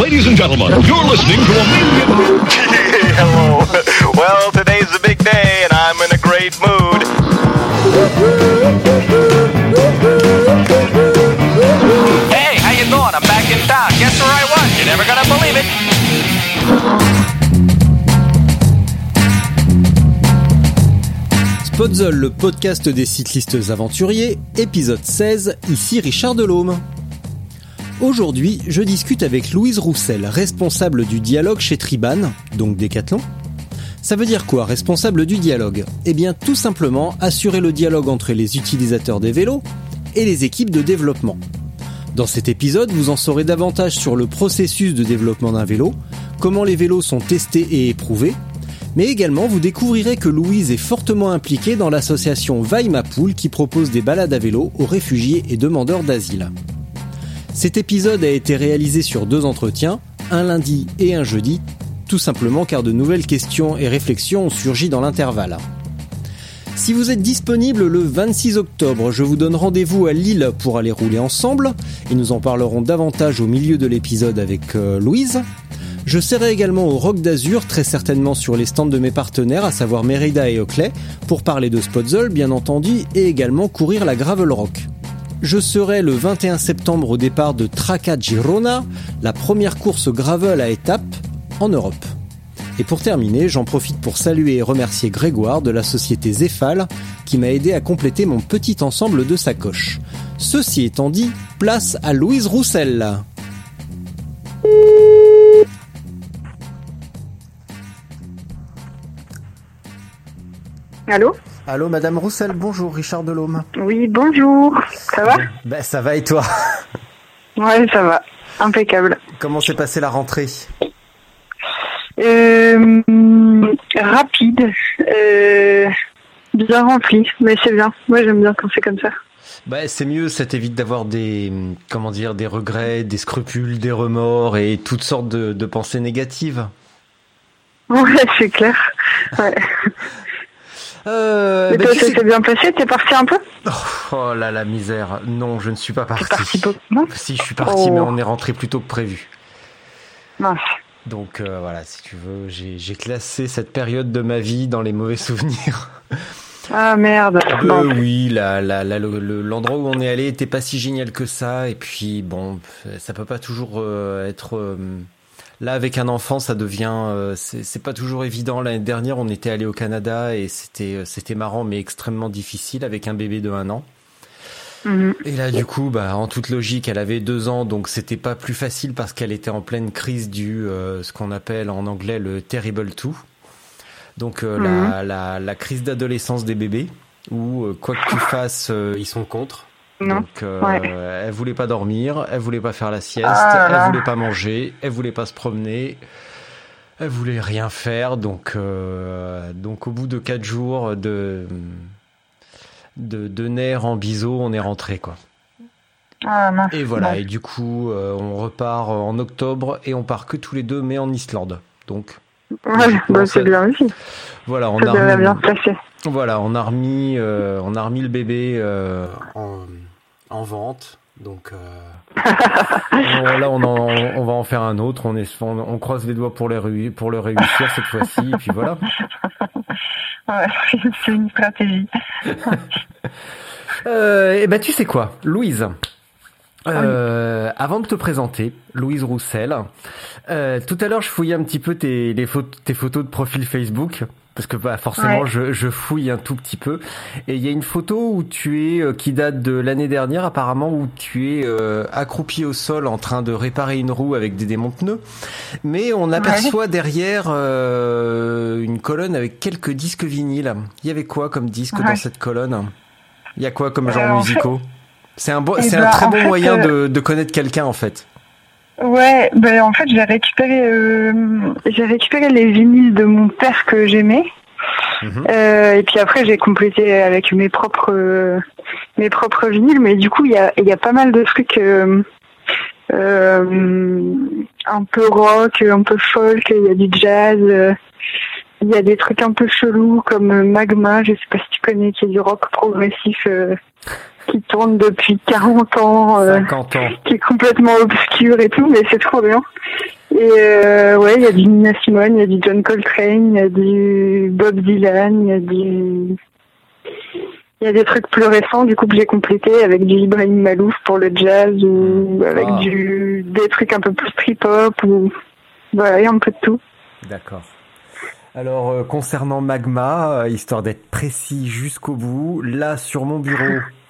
Ladies and gentlemen, you're listening to a million. Hello. Well, today's a big day, and I'm in a great mood. Hey, how you doing? I'm back in town. Guess where I was? You're never gonna believe it. Spotzol, le podcast des cyclistes aventuriers, épisode 16, ici Richard Delhomme. Aujourd'hui, je discute avec Louise Roussel, responsable du dialogue chez Triban, donc Decathlon. Ça veut dire quoi, responsable du dialogue Eh bien, tout simplement, assurer le dialogue entre les utilisateurs des vélos et les équipes de développement. Dans cet épisode, vous en saurez davantage sur le processus de développement d'un vélo, comment les vélos sont testés et éprouvés, mais également vous découvrirez que Louise est fortement impliquée dans l'association Vaimapoul qui propose des balades à vélo aux réfugiés et demandeurs d'asile. Cet épisode a été réalisé sur deux entretiens, un lundi et un jeudi, tout simplement car de nouvelles questions et réflexions ont surgi dans l'intervalle. Si vous êtes disponible le 26 octobre, je vous donne rendez-vous à Lille pour aller rouler ensemble, et nous en parlerons davantage au milieu de l'épisode avec euh, Louise. Je serai également au Rock d'Azur, très certainement sur les stands de mes partenaires, à savoir Merida et Oakley, pour parler de Spotzel bien entendu, et également courir la Gravel Rock. Je serai le 21 septembre au départ de Traca Girona, la première course gravel à étapes en Europe. Et pour terminer, j'en profite pour saluer et remercier Grégoire de la société Zéphal qui m'a aidé à compléter mon petit ensemble de sacoches. Ceci étant dit, place à Louise Roussel. Allô? Allô Madame Roussel, bonjour Richard Delhomme. Oui, bonjour. Ça va? Ben ça va et toi? Ouais, ça va. Impeccable. Comment s'est passée la rentrée? Euh, rapide. Euh, bien rempli, mais c'est bien. Moi, j'aime bien quand c'est comme ça. Bah, c'est mieux, ça t'évite d'avoir des, comment dire, des regrets, des scrupules, des remords et toutes sortes de, de pensées négatives. Ouais, c'est clair. Ouais. Euh, Et bah, ça sais- s'est bien passé T'es parti un peu oh, oh là la misère. Non, je ne suis pas parti. Non Si, je suis parti, Oh. mais on est rentré plus tôt que prévu. Mince. Donc euh, voilà, si tu veux, j'ai classé cette période de ma vie dans les mauvais souvenirs. Ah merde. Euh, oui, la, la, la- le- le- l'endroit où on est allé était pas si génial que ça. Et puis bon, ça peut pas toujours euh, être euh, là avec un enfant. Ça devient, euh, c'est pas toujours évident. L'année dernière, on était allé au Canada et c'était euh, c'était marrant mais extrêmement difficile avec un bébé de un an. Mhm. Et là, du coup, bah, en toute logique, elle avait deux ans, donc c'était pas plus facile parce qu'elle était en pleine crise du euh, ce qu'on appelle en anglais le terrible two. Donc euh, la, la, la crise d'adolescence des bébés, où euh, quoi que tu fasses, euh, ils sont contre. Non. Donc euh, Ouais. elle voulait pas dormir, elle voulait pas faire la sieste, Ah elle voulait pas manger, elle voulait pas se promener. Elle voulait rien faire, donc euh, donc au bout de quatre jours de de, de nerfs en biseau, on est rentré quoi. Ah. Et voilà, et du coup, euh, on repart en octobre et on part que tous les deux, mais en Islande. Donc Ouais, bah, c'est bien aussi. voilà, on Ça a devrait remis, bien se passer. voilà, on a remis, euh, on a remis le bébé euh, en, en vente. Donc euh, là, on, en- on va en faire un autre. On, est, on, on croise les doigts pour, les, pour le réussir cette fois-ci. Et puis voilà. Ouais, c'est une stratégie. Euh, et ben tu sais quoi, Louise? euh, avant de te présenter, Louise Roussel, euh, tout à l'heure je fouillais un petit peu tes, les photos, tes photos de profil Facebook parce que bah, forcément Ouais. je, je fouille un tout petit peu et il y a une photo où tu es euh, qui date de l'année dernière apparemment où tu es euh, accroupi au sol en train de réparer une roue avec des démonte-pneus mais on aperçoit derrière euh, une colonne avec quelques disques vinyles. Il y avait quoi comme disque Ouais. dans cette colonne? Il y a quoi comme genre en musicaux? C'est un, bon, Eh c'est ben, un très en bon fait, moyen de, de connaître quelqu'un en fait. Ouais, ben en fait j'ai récupéré euh, j'ai récupéré les vinyles de mon père que j'aimais. Mhm. Euh, et puis après j'ai complété avec mes propres euh, mes propres vinyles, mais du coup il y a il y a pas mal de trucs euh, euh, un peu rock, un peu folk, il y a du jazz, euh, il y a des trucs un peu chelous comme Magma, je sais pas si tu connais, qui est du rock progressif euh, qui tourne depuis 40 ans. euh, 50 ans. qui est complètement obscur et tout, mais c'est trop bien. Et euh, ouais, il y a du Nina Simone, il y a du John Coltrane, il y a du Bob Dylan, il y a du... Il y a des trucs plus récents, du coup, que j'ai complété avec du Ibrahim Malouf pour le jazz ou avec Ah. du des trucs un peu plus trip-hop ou... Voilà, il y a un peu de tout. D'accord. Alors euh, concernant Magma, euh, histoire d'être précis jusqu'au bout, là sur mon bureau,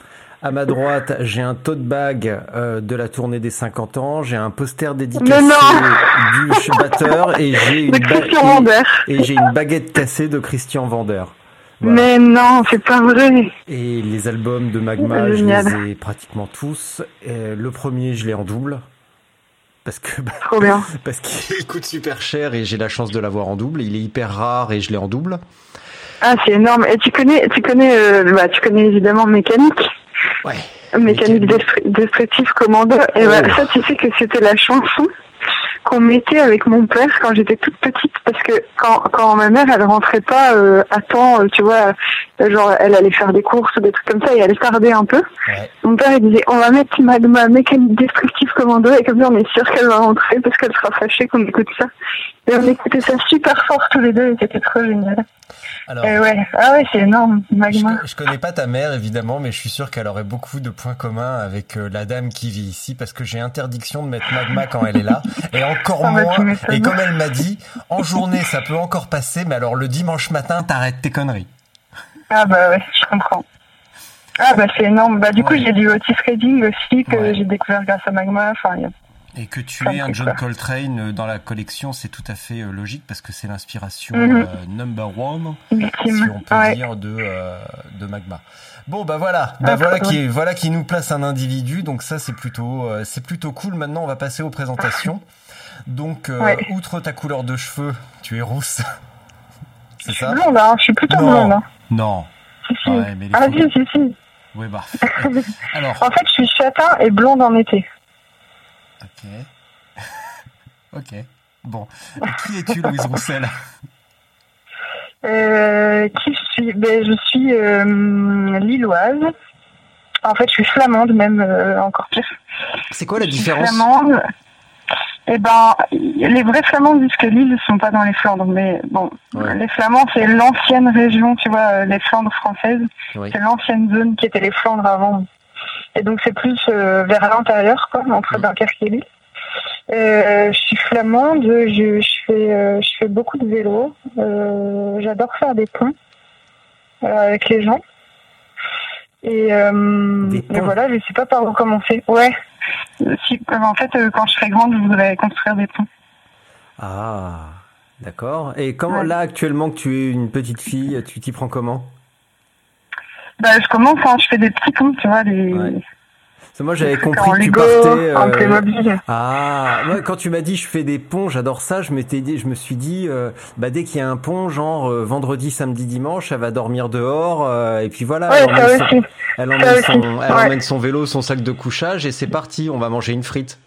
à ma droite, j'ai un tote bag euh, de la tournée des 50 ans, j'ai un poster dédicacé du batteur et j'ai une, ba- une baguette cassée de Christian Vander. Voilà. Mais non, c'est pas vrai. Et les albums de Magma, je les ai pratiquement tous. Et le premier, je l'ai en double. Parce que, bah, Trop bien. parce qu'il coûte super cher et j'ai la chance de l'avoir en double. Il est hyper rare et je l'ai en double. Ah, c'est énorme. Et tu connais, tu connais, euh, bah, tu connais évidemment Mécanique? Ouais. Mécanique Mécanique. destru- destructive commando. Et Oh. ça, tu sais que c'était la chanson qu'on mettait avec mon père quand j'étais toute petite parce que quand, quand ma mère elle rentrait pas euh, à temps, euh, tu vois, euh, genre elle allait faire des courses ou des trucs comme ça et elle tardait un peu. Ouais. Mon père il disait on va mettre Magma mécanique destructive commando et comme ça on est sûr qu'elle va rentrer parce qu'elle sera fâchée qu'on écoute ça. Et on écoutait ça super fort tous les deux et c'était trop génial. Alors, ouais, ah ouais c'est énorme je, Magma. je connais pas ta mère évidemment, mais je suis sûr qu'elle aurait beaucoup de points communs avec euh, la dame qui vit ici parce que j'ai interdiction de mettre Magma quand elle est là et encore Ah bah, moins. Et comme elle m'a dit, en journée ça peut encore passer, mais alors le dimanche matin t'arrêtes tes conneries. Ah bah ouais, je comprends. Ah bah c'est énorme. Bah du coup j'ai du Otis Redding aussi que Ouais. j'ai découvert grâce à Magma. Enfin, il y a- Et que tu aies un John. Coltrane euh, dans la collection, c'est tout à fait euh, logique parce que c'est l'inspiration Mhm. euh, number one, si on peut Ouais. dire, de, euh, de Magma. Bon, bah voilà, bah Ah, voilà qui, voilà qui nous place un individu, donc ça c'est plutôt, euh, c'est plutôt cool. Maintenant, on va passer aux présentations. Donc, Ouais. outre ta couleur de cheveux, tu es rousse. Je C'est suis ça blonde, hein. Je suis plutôt Non. blonde. Hein. Non. Si, si. Ouais, mais les Ah si, si, si. Oui, bah. Alors, En fait, je suis châtain et blonde en été. Ok. ok. Bon. Qui es-tu, Louise Roussel? Euh, qui je suis? Ben, Je suis euh, lilloise. En fait, je suis flamande, même euh, encore pire. C'est quoi la Je suis différence? flamande. Eh ben, les vrais flamands disent que l'île ne sont pas dans les Flandres, mais bon, Ouais. les Flamands, c'est l'ancienne région, tu vois, les Flandres françaises. Oui. C'est l'ancienne zone qui était les Flandres avant. Et donc, c'est plus euh, vers l'intérieur, quoi, entre Mhm. Dunkerque et Lille. Euh, je suis flamande, je, je fais, euh, je fais beaucoup de vélo. Euh, J'adore faire des ponts euh, avec les gens. Et, euh, voilà, je sais pas par où commencer. Ouais. Si, en fait, euh, quand je serai grande, je voudrais construire des ponts. Ah, d'accord. Et comment, Ouais. là, actuellement, que tu es une petite fille, tu t'y prends comment? Bah, je commence, hein, je fais des petits ponts, tu vois, des, Ouais. Moi, j'avais compris que tu partais. en euh. Ah, ouais, quand tu m'as dit je fais des ponts, j'adore ça. Je m'étais dit, je me suis dit, euh, bah dès qu'il y a un pont, genre euh, vendredi, samedi, dimanche, elle va dormir dehors, et puis voilà. Ouais, elle emmène, ça son, aussi. elle Ça emmène aussi, son- elle ouais. emmène son vélo, son sac de couchage, et c'est parti. On va manger une frite.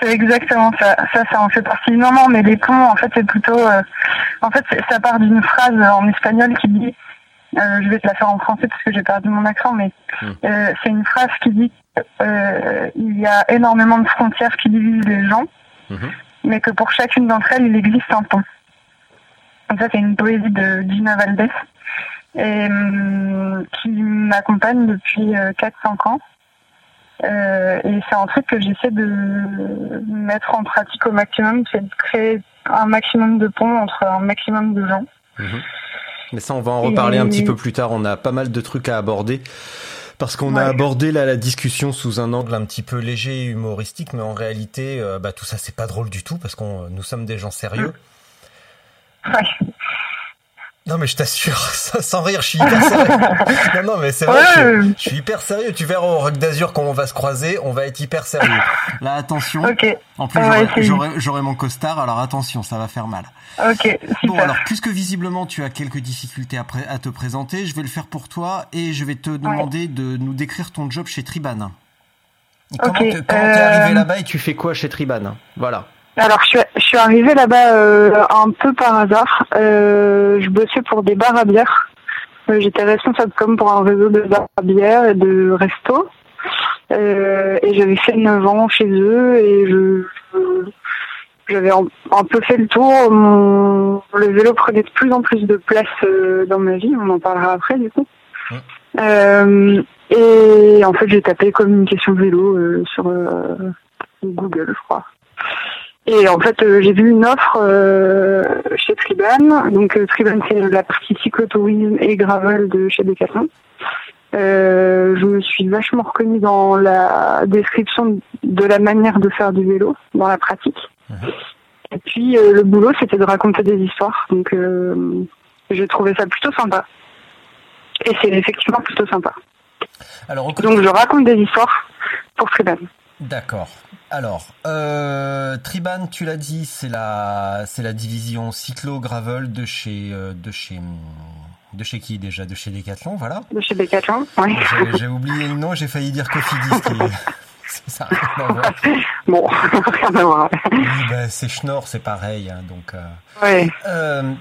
C'est exactement ça. Ça, ça en fait partie. Non, non, mais les ponts, en fait, c'est plutôt. en fait, ça part d'une phrase en espagnol qui dit. Euh, je vais te la faire en français parce que j'ai perdu mon accent, mais Hmm. euh, c'est une phrase qui dit euh, il y a énormément de frontières qui divisent les gens, Mhm. mais que pour chacune d'entre elles, il existe un pont. Donc ça, c'est une poésie de Gina Valdez et hum, qui m'accompagne depuis euh, 4-5 ans. Euh, et c'est un truc que j'essaie de mettre en pratique au maximum, c'est de créer un maximum de ponts entre un maximum de gens. Mais ça, on va en reparler un petit peu plus tard. On a pas mal de trucs à aborder. Parce qu'on a abordé là la discussion sous un angle un petit peu léger et humoristique, mais en réalité, euh, bah, tout ça c'est pas drôle du tout parce qu'on nous sommes des gens sérieux. Ouais. Non mais je t'assure, sans rire, je suis hyper sérieux. non non mais c'est vrai, Ouais. je, je suis hyper sérieux. Tu verras au Rock d'Azur quand on va se croiser, on va être hyper sérieux. Là attention. Ok, En plus j'aurai- mon costard, alors attention, ça va faire mal. ok, Bon alors puisque visiblement tu as quelques difficultés à, à te présenter, je vais le faire pour toi et je vais te demander de nous décrire ton job chez Triban. Et Comment Ok, te- comment t'es euh, arrivé là-bas et tu fais quoi chez Triban Voilà. Alors, je suis, je suis arrivée là-bas euh, un peu par hasard. Euh, je bossais pour des bars à bière. Euh, J'étais responsable comme pour un réseau de bars à bière et de restos. Et j'avais fait 9 ans chez eux et je j'avais un, un peu fait le tour. Mon, le vélo prenait de plus en plus de place dans ma vie. On en parlera après du coup. Et en fait, j'ai tapé communication vélo sur Google, je crois. Et en fait, euh, j'ai vu une offre euh, chez Triban. Donc euh, Triban, c'est la partie cyclotourisme et gravel de chez Decathlon. Euh, je me suis vachement reconnue dans la description de la manière de faire du vélo, dans la pratique. Et puis le boulot, c'était de raconter des histoires. Donc j'ai trouvé ça plutôt sympa. Et c'est effectivement plutôt sympa. Alors Donc je raconte des histoires pour Triban. D'accord. Alors, euh, Triban, tu l'as dit, c'est la, c'est la division cyclo gravel de chez, euh, de chez, de chez qui déjà? De chez Decathlon, voilà. De chez Decathlon, ouais. J'ai, j'ai oublié le nom, j'ai failli dire Cofidis. qui- ça n'a rien à voir. Bon, rien à voir. Oui, ben, c'est Schnorr, c'est pareil. hein, donc, euh, Ouais. euh,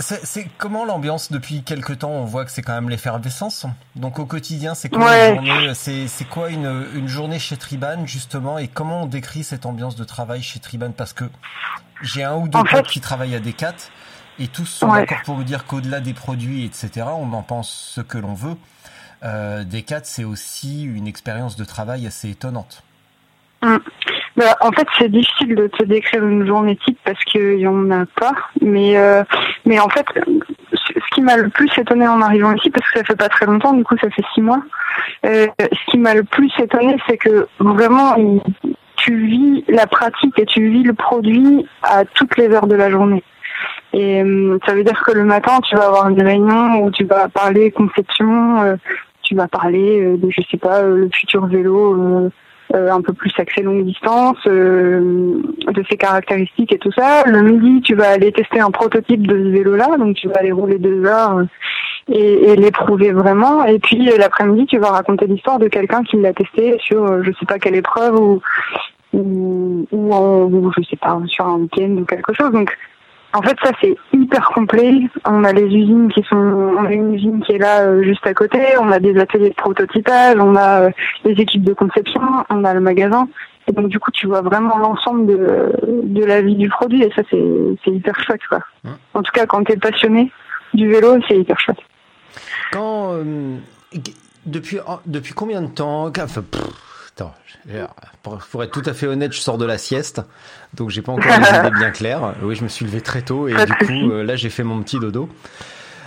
c'est, comment l'ambiance depuis quelque temps? On voit que c'est quand même l'effervescence. Donc au quotidien, c'est quoi Ouais. une journée C'est, c'est quoi une, une journée chez Triban justement? Et comment on décrit cette ambiance de travail chez Triban Parce que j'ai un ou deux En fait- qui travaillent à Decat et tous sont Ouais. d'accord pour me dire qu'au-delà des produits, etc., on en pense ce que l'on veut. Euh, Decat, c'est aussi une expérience de travail assez étonnante. Bah, en fait, c'est difficile de te décrire une journée type parce qu'il y en a pas. Mais, euh, mais en fait, ce qui m'a le plus étonné en arrivant ici, parce que ça fait pas très longtemps, du coup, ça fait six mois. euh, ce qui m'a le plus étonné, c'est que vraiment, tu vis la pratique et tu vis le produit à toutes les heures de la journée. Et euh, ça veut dire que le matin, tu vas avoir une réunion où tu vas parler conception, euh, tu vas parler euh, de, je sais pas, euh, le futur vélo. Euh, un peu plus axé longue distance, euh, de ses caractéristiques et tout ça. Le midi, tu vas aller tester un prototype de ce vélo-là, donc tu vas aller rouler deux heures euh, et, et l'éprouver vraiment. Et puis l'après-midi, tu vas raconter l'histoire de quelqu'un qui l'a testé sur, je sais pas quelle épreuve ou ou, ou, en, ou je sais pas sur un week-end ou quelque chose. Donc en fait, ça c'est hyper complet. On a les usines qui sont, on a une usine qui est là euh, juste à côté. On a des ateliers de prototypage, on a euh, les équipes de conception, on a le magasin. Et donc du coup, tu vois vraiment l'ensemble de, de la vie du produit. Et ça, c'est c'est hyper chouette, quoi. Hein. En tout cas, quand t'es passionné du vélo, c'est hyper chouette. Quand euh, depuis depuis combien de temps? Enfin, pff, attends, pour, être tout à fait honnête, je sors de la sieste, donc j'ai pas encore les idées bien claires. Oui, je me suis levé très tôt et du coup euh, là j'ai fait mon petit dodo.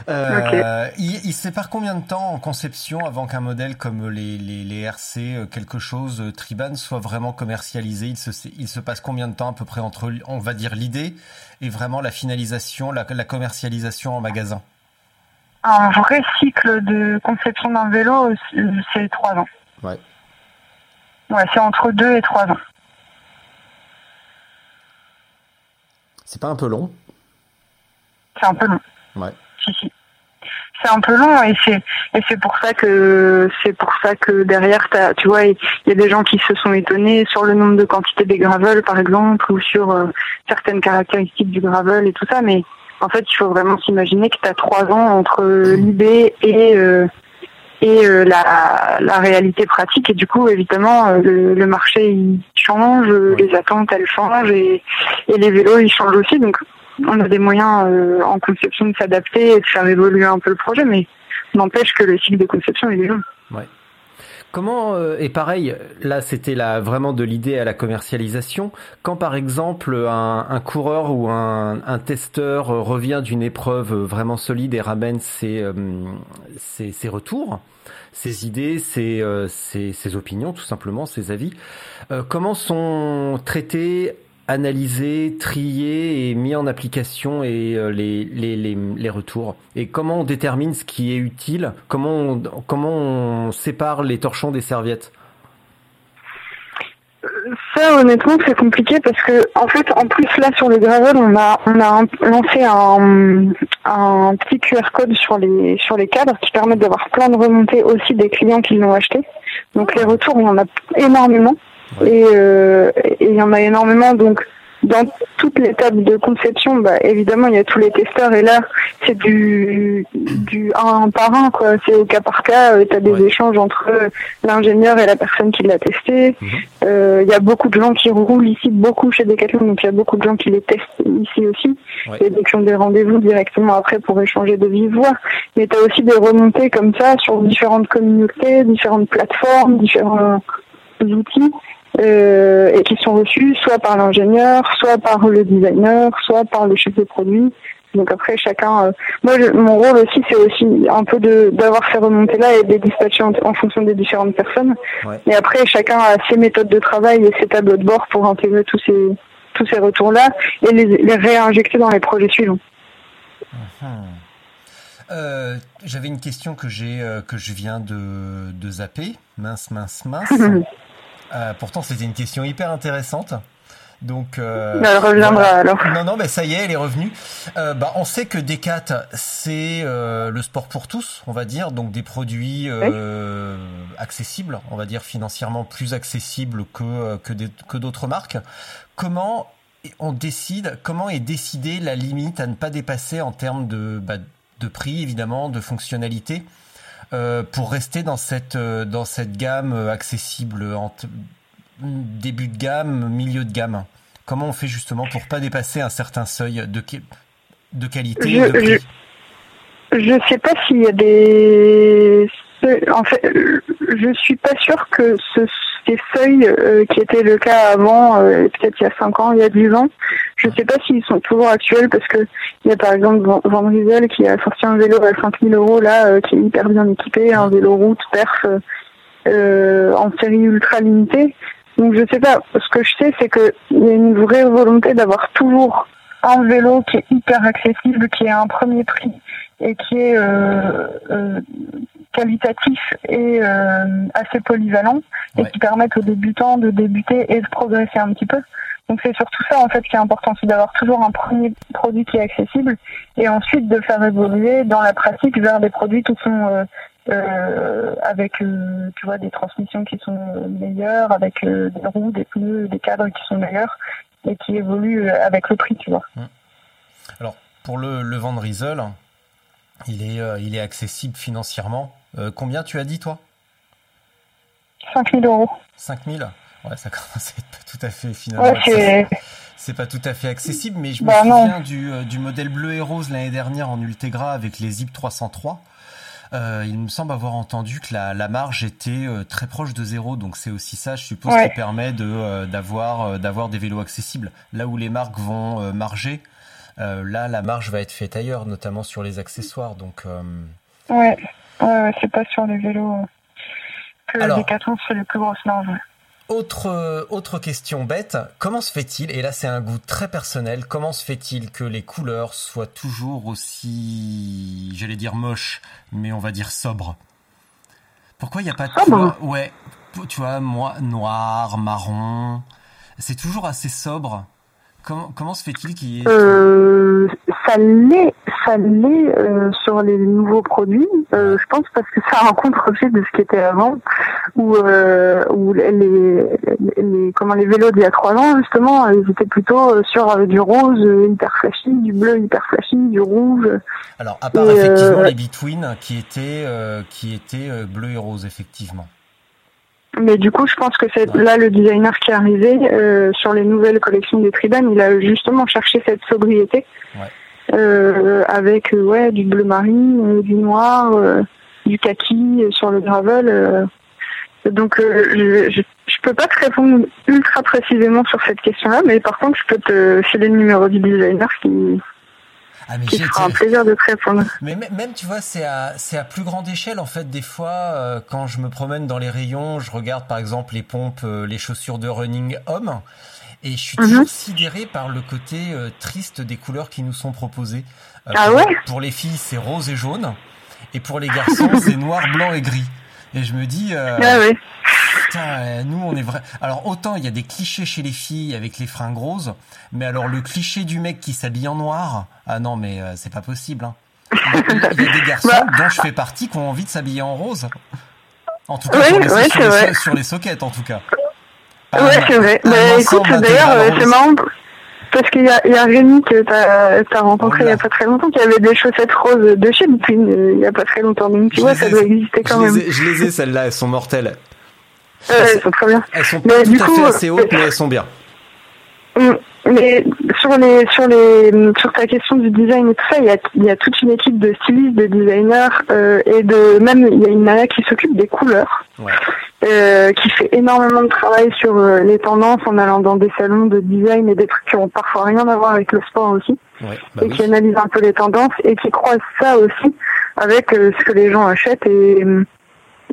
Euh, il, il sépare combien de temps en conception avant qu'un modèle comme les, les, les RC, euh, quelque chose, Triban, soit vraiment commercialisé? Il se, il se passe combien de temps à peu près entre, on va dire, l'idée et vraiment la finalisation, la, la commercialisation en magasin? Un vrai cycle de conception d'un vélo, c'est trois ans. Ouais. Ouais, c'est entre deux et trois ans. C'est pas un peu long? C'est un peu long. Ouais. Si, si. C'est un peu long et c'est et c'est pour ça que c'est pour ça que derrière t'as- tu vois il y a des gens qui se sont étonnés sur le nombre de quantités des gravels par exemple ou sur euh, certaines caractéristiques du gravel et tout ça mais en fait il faut vraiment s'imaginer que tu as trois ans entre euh, l'idée et euh, et euh, la, la réalité pratique et du coup évidemment euh, le, le marché il change Ouais. les attentes elles changent et, et les vélos ils changent aussi donc on a des moyens euh, en conception de s'adapter et de faire évoluer un peu le projet, mais n'empêche que le cycle de conception il est long. Comment euh, et pareil, là c'était la vraiment de l'idée à la commercialisation. Quand par exemple un, un coureur ou un, un testeur revient d'une épreuve vraiment solide et ramène ses, euh, ses, ses retours, ses idées, ses, euh, ses, ses opinions, tout simplement, ses avis, euh, comment sont traités analysé, trié et mis en application euh, les, les, les, les retours. Et comment on détermine ce qui est utile? Comment on, on sépare les torchons des serviettes? Ça, honnêtement, c'est compliqué parce que, en fait, en plus là sur le gravel, on a on a lancé un, petit QR code sur les sur les cadres qui permettent d'avoir plein de remontées aussi des clients qui l'ont acheté. Donc les retours, y en a énormément et euh, et il y en a énormément. Donc dans toute l'étape de conception, bah, évidemment, il y a tous les testeurs et là, c'est du du un par un quoi. C'est au cas par cas. Tu as des Ouais. échanges entre euh, l'ingénieur et la personne qui l'a testé. Euh, Il y a beaucoup de gens qui roulent ici, beaucoup chez Decathlon, donc il y a beaucoup de gens qui les testent ici aussi. Ouais. Et donc qui ont des rendez-vous directement après pour échanger de vive voix. Mais tu as aussi des remontées comme ça sur différentes communautés, différentes plateformes, différents outils. Euh, et qui sont reçus soit par l'ingénieur, soit par le designer, soit par le chef de produit. Donc après chacun, euh, moi je- mon rôle aussi c'est aussi un peu de d'avoir ces remontées là et de les dispatcher en, en fonction des différentes personnes. Ouais. Et après chacun a ses méthodes de travail et ses tableaux de bord pour intégrer tous ces tous ces retours là et les, les réinjecter dans les projets suivants. Euh, J'avais une question que j'ai euh, que je viens de, de zapper. Mince, mince, mince. Euh, pourtant, c'était une question hyper intéressante. Donc, euh, Elle reviendra voilà. alors. Non, non, mais ça y est, elle est revenue. Euh, bah, on sait que Decat, c'est euh, le sport pour tous, on va dire, donc des produits euh, accessibles, on va dire financièrement plus accessibles que que des- que d'autres marques. Comment on décide, comment est décidée la limite à ne pas dépasser en termes de bah, de prix évidemment, de fonctionnalité, pour rester dans cette euh, dans cette gamme euh, accessible entre début de gamme, milieu de gamme. Comment on fait justement pour pas dépasser un certain seuil de, de qualité Je- prix? Je sais pas s'il y a des. En fait, je suis pas sûre que ce, ces seuils euh, qui étaient le cas avant, euh, peut-être il y a 5 ans, il y a 10 ans, je sais pas s'ils sont toujours actuels parce que il y a par exemple Van qui a sorti un vélo à 5000 euros là, euh, qui est hyper bien équipé, un vélo route perf en série ultra limitée. Donc je sais pas. Ce que je sais, c'est que il y a une vraie volonté d'avoir toujours un vélo qui est hyper accessible, qui est à un premier prix et qui est euh, euh, qualitatif et euh, assez polyvalent et qui permettent aux débutants de débuter et de progresser un petit peu. Donc c'est surtout ça en fait qui est important, c'est d'avoir toujours un premier produit qui est accessible et ensuite de faire évoluer dans la pratique vers des produits qui sont euh, euh, avec euh, tu vois des transmissions qui sont euh, meilleures, avec euh, des roues, des pneus, des cadres qui sont meilleurs et qui évoluent euh, avec le prix, tu vois. Alors pour le, le Van Riesel, il est euh, il est accessible financièrement. Euh, combien tu as dit toi? 5000 euros. 5000 Ouais, ça commence à être pas tout à fait finalement. Ouais, c'est pas tout à fait accessible, mais je me Bah, souviens du, du modèle bleu et rose l'année dernière en Ultegra avec les Zip 303. Euh, il me semble avoir entendu que la, la marge était euh, très proche de zéro, donc c'est aussi ça, je suppose, Ouais. qui permet de euh, d'avoir euh, d'avoir des vélos accessibles. Là où les marques vont marger, là la marge va être faite ailleurs, notamment sur les accessoires. Donc ouais, ouais, ouais, c'est pas sur les vélos que Alors. les 4 c'est les plus grosses marges. Autre, euh, autre question bête, comment se fait-il, et là c'est un goût très personnel, comment se fait-il que les couleurs soient toujours aussi, j'allais dire moches, mais on va dire sobres? Pourquoi il n'y a pas de Ouais, tu vois, moi, noir, marron, c'est toujours assez sobre. Comment, comment se fait-il qu'il y ait... Euh, ça l'est, ça l'est euh, sur les nouveaux produits. Euh, je pense parce que ça a un contre-pied de ce qui était avant, où, euh, où les, les, comment les vélos d'il y a trois ans justement, ils étaient plutôt euh, sur euh, du rose hyper flashy, du bleu hyper flashy, du rouge. Alors, à part et, effectivement les Between qui étaient, euh, qui étaient bleu et rose, effectivement. Mais du coup, je pense que c'est là le designer qui est arrivé euh, sur les nouvelles collections des Triban, il a justement cherché cette sobriété Ouais. euh, avec euh, ouais du bleu marine, euh, du noir, euh, du kaki sur le gravel. Donc je, je je peux pas te répondre ultra précisément sur cette question-là, mais par contre je peux te filer le numéro du designer qui Ah, mais qui fera un plaisir de te répondre. Mais mê- même, tu vois, c'est à, c'est à plus grande échelle, en fait. Des fois, euh, quand je me promène dans les rayons, je regarde, par exemple, les pompes, euh, les chaussures de running homme. Et je suis toujours sidéré par le côté euh, triste des couleurs qui nous sont proposées. Euh, Ah pour- ouais? Pour les filles, c'est rose et jaune. Et pour les garçons, c'est noir, blanc et gris. Et je me dis, euh, Ah ouais. Putain, euh, nous, on est vrai. Alors, autant il y a des clichés chez les filles avec les fringues roses, mais alors le cliché du mec qui s'habille en noir, ah non, mais euh, c'est pas possible. hein. Il y a- y des garçons Bah. dont je fais partie qui ont envie de s'habiller en rose. En tout cas, Ouais, sur, les, ouais, sur, c'est les, vrai. sur les sockets, en tout cas. Ouais, c'est vrai. Bah, écoute, d'ailleurs, intégral euh, c'est marrant parce qu'il y a, il y a Rémi que t'as as rencontré il y Voilà. a pas très longtemps qui avait des chaussettes roses de chez euh, il y a pas très longtemps. Donc tu Je vois, ça ai- doit exister quand je même. les ai, je les ai, celles-là, elles sont mortelles. Ouais, elles sont très bien. Elles sont Mais pas du tout à coup, fait assez euh, hautes, mais elles sont bien. Mm. Mais sur les sur les sur ta question du design et tout ça, il y a, il y a toute une équipe de stylistes, de designers euh, et de même il y a une nana qui s'occupe des couleurs, Ouais. euh, qui fait énormément de travail sur euh, les tendances en allant dans des salons de design et des trucs qui ont parfois rien à voir avec le sport aussi, Ouais, bah et oui. qui analyse un peu les tendances et qui croise ça aussi avec euh, ce que les gens achètent et,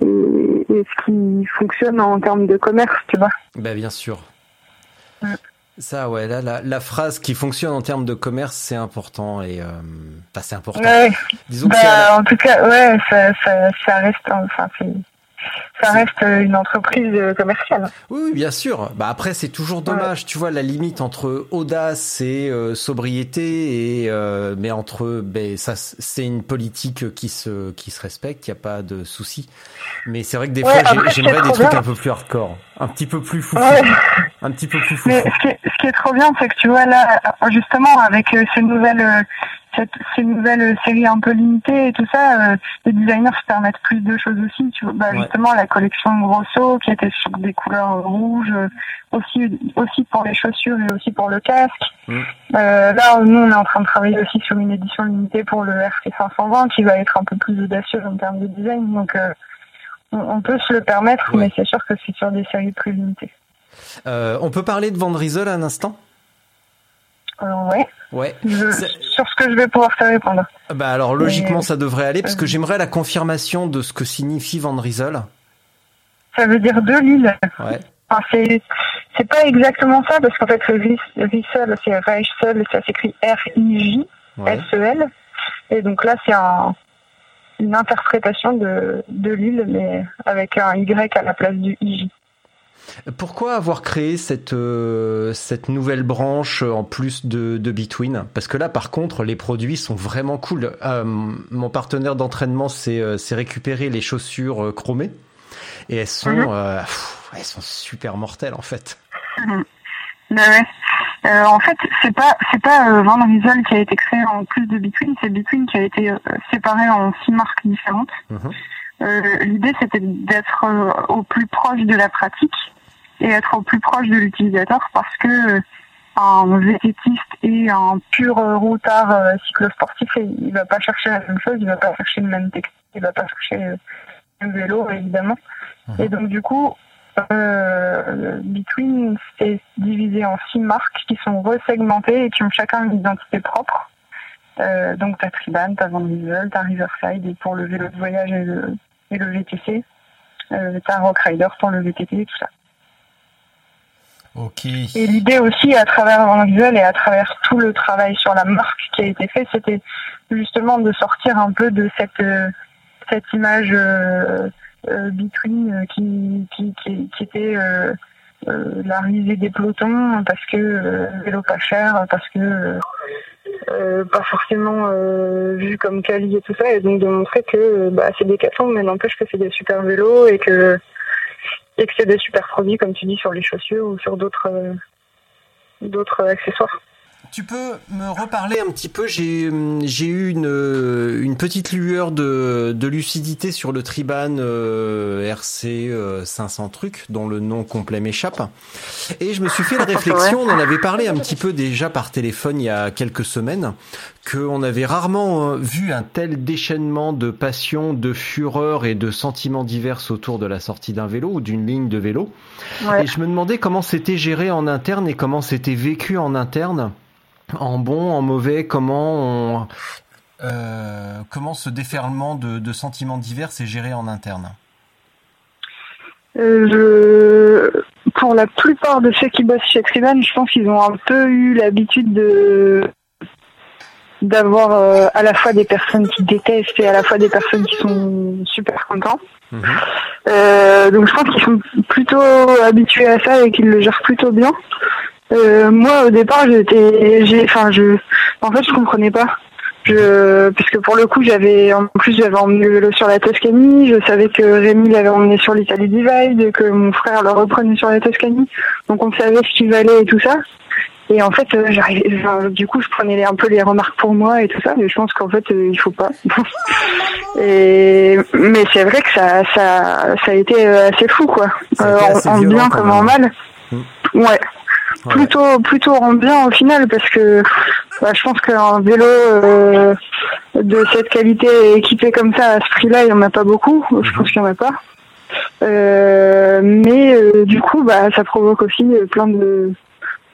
et, et ce qui fonctionne en termes de commerce, tu vois. Bah bien sûr. Ça, ouais, là, la, la phrase qui fonctionne en termes de commerce, c'est important et, euh, bah, c'est important. Ouais. Disons que c'est à la- Bah, en tout cas, ouais, ça, ça, ça reste, enfin, c'est, ça reste une entreprise euh, commerciale. Oui, oui, bien sûr. Bah après, c'est toujours dommage, tu vois, la limite entre audace et euh, sobriété, et euh, mais entre, ben ça, c'est une politique qui se qui se respecte, il y a pas de souci. Mais c'est vrai que des Ouais, fois, j'aimerais des trucs bien. un peu plus hardcore, un petit peu plus fou, Ouais. un petit peu plus fou. Mais ce qui, est, ce qui est trop bien, c'est que tu vois là, justement, avec ces nouvelles, cette, ces nouvelles séries un peu limitées et tout ça, euh, les designers se permettent plus de choses aussi. Tu vois, bah, Ouais. justement, la collection Grosso qui était sur des couleurs rouges, euh, aussi, aussi pour les chaussures et aussi pour le casque. Mm. Euh, là, nous, on est en train de travailler aussi sur une édition limitée pour le RC 520 qui va être un peu plus audacieux en termes de design. Donc, euh, on, on peut se le permettre, Ouais. mais c'est sûr que c'est sur des séries plus limitées. On peut parler de Van Riesel un instant? Euh, ouais. Ouais. Je- C'est- sur ce que je vais pouvoir te répondre. Bah alors logiquement, Mais- ça devrait aller parce que Euh. j'aimerais la confirmation de ce que signifie Van Riesel. Ça veut dire de Lille. Ouais. Enfin, c'est c'est pas exactement ça parce qu'en fait le Ries- Riesel c'est Reichsel, ça s'écrit R-I-J Ouais. S-E-L et donc là c'est un une interprétation de de Lille mais avec un Y à la place du IJ. Pourquoi avoir créé cette, euh, cette nouvelle branche euh, en plus de, de Between Parce que là, par contre, les produits sont vraiment cool. Euh, mon partenaire d'entraînement s'est euh, récupéré les chaussures chromées et elles sont, Mhm. pff, elles sont super mortelles en fait. Mais ouais. Euh, en fait, c'est pas c'est pas euh, Van Riesel qui a été créé en plus de Between, c'est Between qui a été euh, séparé en six marques différentes. Mhm. L'idée c'était d'être euh, au plus proche de la pratique et être au plus proche de l'utilisateur parce que euh, un vététiste et un pur euh, routard euh, cyclosportif, il va pas chercher la même chose, il va pas chercher le même texte, il va pas chercher euh, le même vélo évidemment. Et donc du coup, euh, Between c'est divisé en six marques qui sont resegmentées et qui ont chacun une identité propre. Euh, donc t'as Triban, t'as Van Diesel, t'as Riverside et pour le vélo de voyage et le, et le VTC. Euh, t'as Rock Rider pour le VTT et tout ça. Ok. Et l'idée aussi, à travers Van Diesel et à travers tout le travail sur la marque qui a été fait, c'était justement de sortir un peu de cette euh, cette image euh, euh, Between euh, qui, qui, qui, qui était euh, la risée des pelotons parce que euh, vélo pas cher, parce que euh, euh, pas forcément euh, vu comme quali et tout ça, et donc de montrer que bah, c'est des décathlon, mais n'empêche que c'est des super vélos et que et que c'est des super produits, comme tu dis, sur les chaussures ou sur d'autres euh, d'autres accessoires. Tu peux me reparler un petit peu J'ai j'ai eu une, euh, une petite lueur de, de lucidité sur le Triban euh, RC euh, 500 trucs, dont le nom complet m'échappe. Et je me suis fait la réflexion, on en avait parlé un petit peu déjà par téléphone il y a quelques semaines, qu'on avait rarement euh, vu un tel déchaînement de passion, de fureur et de sentiments divers autour de la sortie d'un vélo ou d'une ligne de vélo. Ouais. Et je me demandais comment c'était géré en interne et comment c'était vécu en interne En bon, en mauvais, comment on, euh, comment ce déferlement de, de sentiments divers est géré en interne? Euh, je, pour la plupart de ceux qui bossent chez Triban, je pense qu'ils ont un peu eu l'habitude de d'avoir euh, à la fois des personnes qui détestent et à la fois des personnes qui sont super contents. Euh, donc je pense qu'ils sont plutôt habitués à ça et qu'ils le gèrent plutôt bien. Euh, moi au départ j'étais, j'ai, enfin je, en fait je comprenais pas. Je, puisque pour le coup j'avais, en plus j'avais emmené le vélo sur la Toscanie, je savais que Rémi l'avait emmené sur l'Italie Divide, que mon frère le reprenait sur la Toscanie, donc on savait ce qu'il valait et tout ça. Et en fait, euh, j'arrivais, enfin, du coup, je prenais un peu les remarques pour moi et tout ça, mais je pense qu'en fait, euh, il faut pas. et mais c'est vrai que ça, ça, ça a été euh, assez fou, quoi. Euh, en, bien comme en mal. Mm. Ouais. Ouais. Plutôt, plutôt en bien au final, parce que bah, je pense qu'un vélo euh, de cette qualité équipé comme ça à ce prix-là, il y en a pas beaucoup. Mhm. Je pense qu'il y en a pas. Euh, mais euh, du coup, bah, ça provoque aussi euh, plein de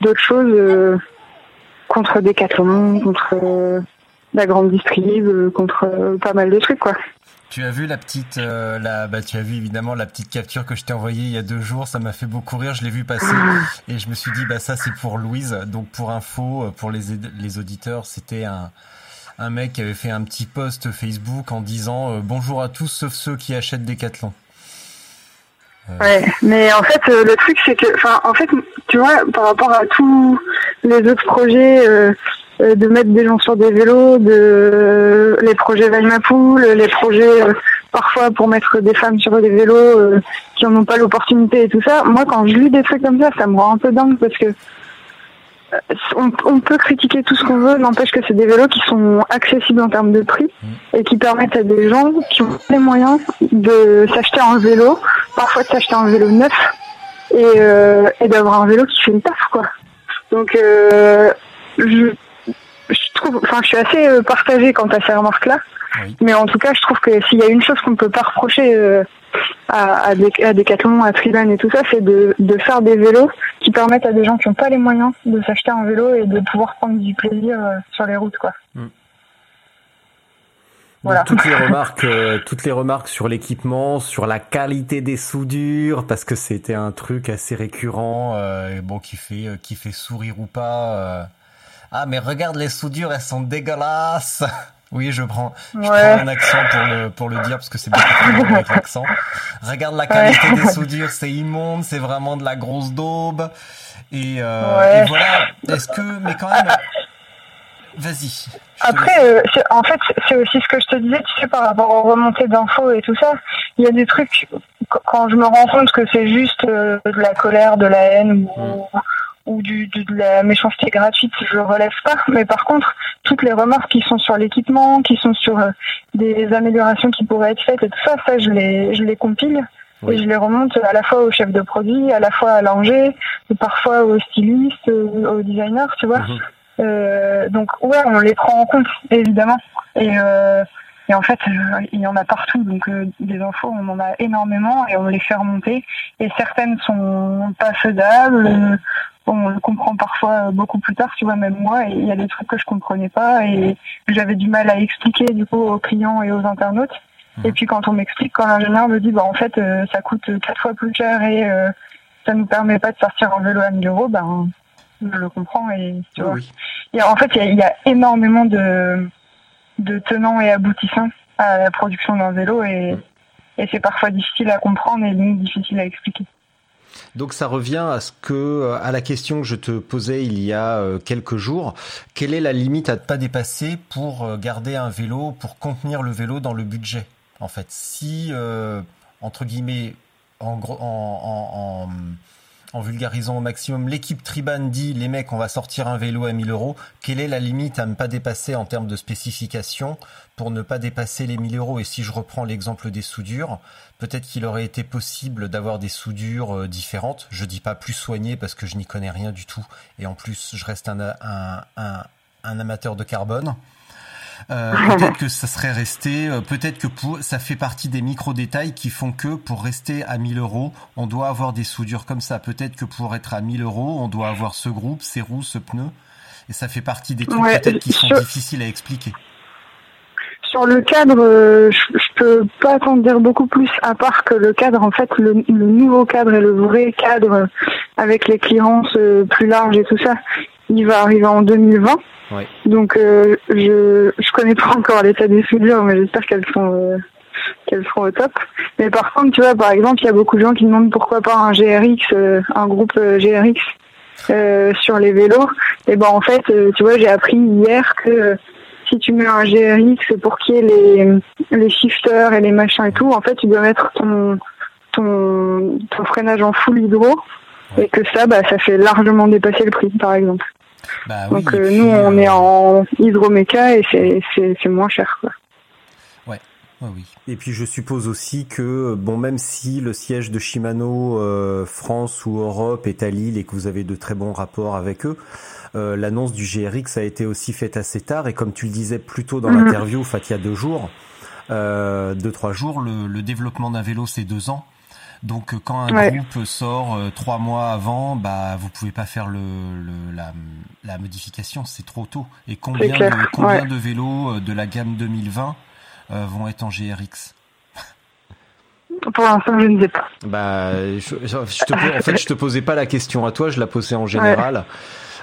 d'autres choses euh, contre Decathlon, contre euh, la grande distrib, contre pas mal de trucs quoi. Tu as vu la petite, euh, la, bah, tu as vu évidemment la petite capture que je t'ai envoyée il y a deux jours. Ça m'a fait beaucoup rire. Je l'ai vu passer et je me suis dit, bah ça c'est pour Louise. Donc pour info, euh, pour les les auditeurs, c'était un un mec qui avait fait un petit post Facebook en disant euh, bonjour à tous sauf ceux qui achètent Decathlon. Ouais, mais en fait, euh, le truc, c'est que, enfin, en fait, tu vois, par rapport à tous les autres projets, euh, euh, de mettre des gens sur des vélos, de les projets Valmapool, les projets euh, parfois pour mettre des femmes sur des vélos euh, qui en ont pas l'opportunité et tout ça. Moi, quand je lis des trucs comme ça, ça me rend un peu dingue parce que euh, on, on peut critiquer tout ce qu'on veut, n'empêche que c'est des vélos qui sont accessibles en termes de prix et qui permettent à des gens qui ont les moyens de s'acheter un vélo, parfois de s'acheter un vélo neuf et, euh, et d'avoir un vélo qui fait le taf quoi. Donc euh, je, je trouve, enfin je suis assez euh, partagée quant à ces remarques-là, Oui. mais en tout cas je trouve que s'il y a une chose qu'on ne peut pas reprocher euh, à, à, à Decathlon, à Triban et tout ça, c'est de, de faire des vélos qui permettent à des gens qui n'ont pas les moyens de s'acheter un vélo et de pouvoir prendre du plaisir euh, sur les routes quoi. Voilà. Donc, toutes les remarques, euh, toutes les remarques sur l'équipement, sur la qualité des soudures, parce que c'était un truc assez récurrent, euh, et bon, qui fait, euh, qui fait sourire ou pas. Ah, mais regarde les soudures, elles sont dégueulasses. Oui, je prends, je Ouais. prends un accent pour le, pour le dire, parce que c'est beaucoup plus avec l'accent. Regarde la qualité des soudures, c'est immonde, c'est vraiment de la grosse daube. Et, euh, Ouais. et voilà. Est-ce que, mais quand même, vas-y. Après, euh, en fait, c'est aussi ce que je te disais, tu sais, par rapport aux remontées d'infos et tout ça. Il y a des trucs, qu- quand je me rends compte que c'est juste euh, de la colère, de la haine ou, ou du, du- de la méchanceté gratuite, je relève pas. Mais par contre, toutes les remarques qui sont sur l'équipement, qui sont sur euh, des améliorations qui pourraient être faites et tout ça, ça, je les, je les compile. Oui. Et je les remonte à la fois au chef de produit, à la fois à l'ingé, et parfois au styliste, euh, au designer, tu vois. Mhm. Euh, donc ouais, on les prend en compte évidemment. Et, euh, et en fait, euh, il y en a partout. Donc euh, des infos, on en a énormément et on les fait remonter. Et certaines sont pas faisables. On le comprend parfois beaucoup plus tard, tu vois, même moi. Il y a des trucs que je comprenais pas et que j'avais du mal à expliquer du coup aux clients et aux internautes. Et puis quand on m'explique, quand l'ingénieur me dit, bah en fait, euh, ça coûte quatre fois plus cher et euh, ça nous permet pas de sortir un vélo à 1000 euros, ben je le comprends et tu vois. oui. Il y a- en fait, il y, a, il y a énormément de, de tenants et aboutissants à la production d'un vélo et, et c'est parfois difficile à comprendre et difficile à expliquer. Donc ça revient à ce que euh, à la question que je te posais il y a euh, quelques jours. Quelle est la limite à ne pas dépasser pour euh, garder un vélo, pour contenir le vélo dans le budget En fait, si entre guillemets, en, gros, en, en, en, en vulgarisant au maximum, l'équipe Triban dit les mecs, on va sortir un vélo à 1000 euros. Quelle est la limite à ne pas dépasser en termes de spécification pour ne pas dépasser les 1000 euros? Et si je reprends l'exemple des soudures, Peut-être qu'il aurait été possible d'avoir des soudures euh, différentes. Je dis pas plus soignées parce que je n'y connais rien du tout. Et en plus, je reste un, amateur de carbone. Euh, peut-être que ça serait resté, euh, peut-être que pour, ça fait partie des micro-détails qui font que pour rester à 1000 euros, on doit avoir des soudures comme ça. Peut-être que pour être à 1000 euros, on doit avoir ce groupe, ces roues, ce pneu. Et ça fait partie des trucs Ouais, peut-être qui sont sur- difficiles à expliquer. Sur le cadre, euh, je, je peux pas t'en dire beaucoup plus, à part que le cadre, en fait, le, le nouveau cadre et le vrai cadre avec les clearances euh, plus larges et tout ça, il va arriver en 2020. Donc euh, je je connais pas encore l'état des soudures, mais j'espère qu'elles sont euh, qu'elles seront au top. Mais par contre, tu vois, par exemple, il y a beaucoup de gens qui demandent pourquoi pas un GRX, euh, un groupe euh, GRX euh, sur les vélos. Et ben en fait, euh, tu vois, j'ai appris hier que si tu mets un GRX pour qu'il y ait les, les shifters et les machins et tout, en fait, tu dois mettre ton, ton, ton freinage en full hydro et que ça, bah, ça fait largement dépasser le prix, par exemple. Bah oui, Donc et euh, puis, nous, on euh, est en hydroméca et c'est, moins cher. Quoi. Ouais, oui. Et puis je suppose aussi que bon, même si le siège de Shimano euh, France ou Europe est à Lille et que vous avez de très bons rapports avec eux, euh, l'annonce du GRX a été aussi faite assez tard et comme tu le disais plus tôt dans Mhm. l'interview, enfin il y a deux jours, euh, deux trois jours, le, le développement d'un vélo c'est deux ans. Donc euh, quand un Ouais. groupe sort euh, trois mois avant, bah vous pouvez pas faire le, le- la, la modification, c'est trop tôt. Et combien clair, de combien ouais. de vélos euh, de la gamme 2020 euh, vont être en GRX Pour l'instant, je ne sais pas. Bah, je, je te, en fait, je te posais pas la question à toi, je la posais en général.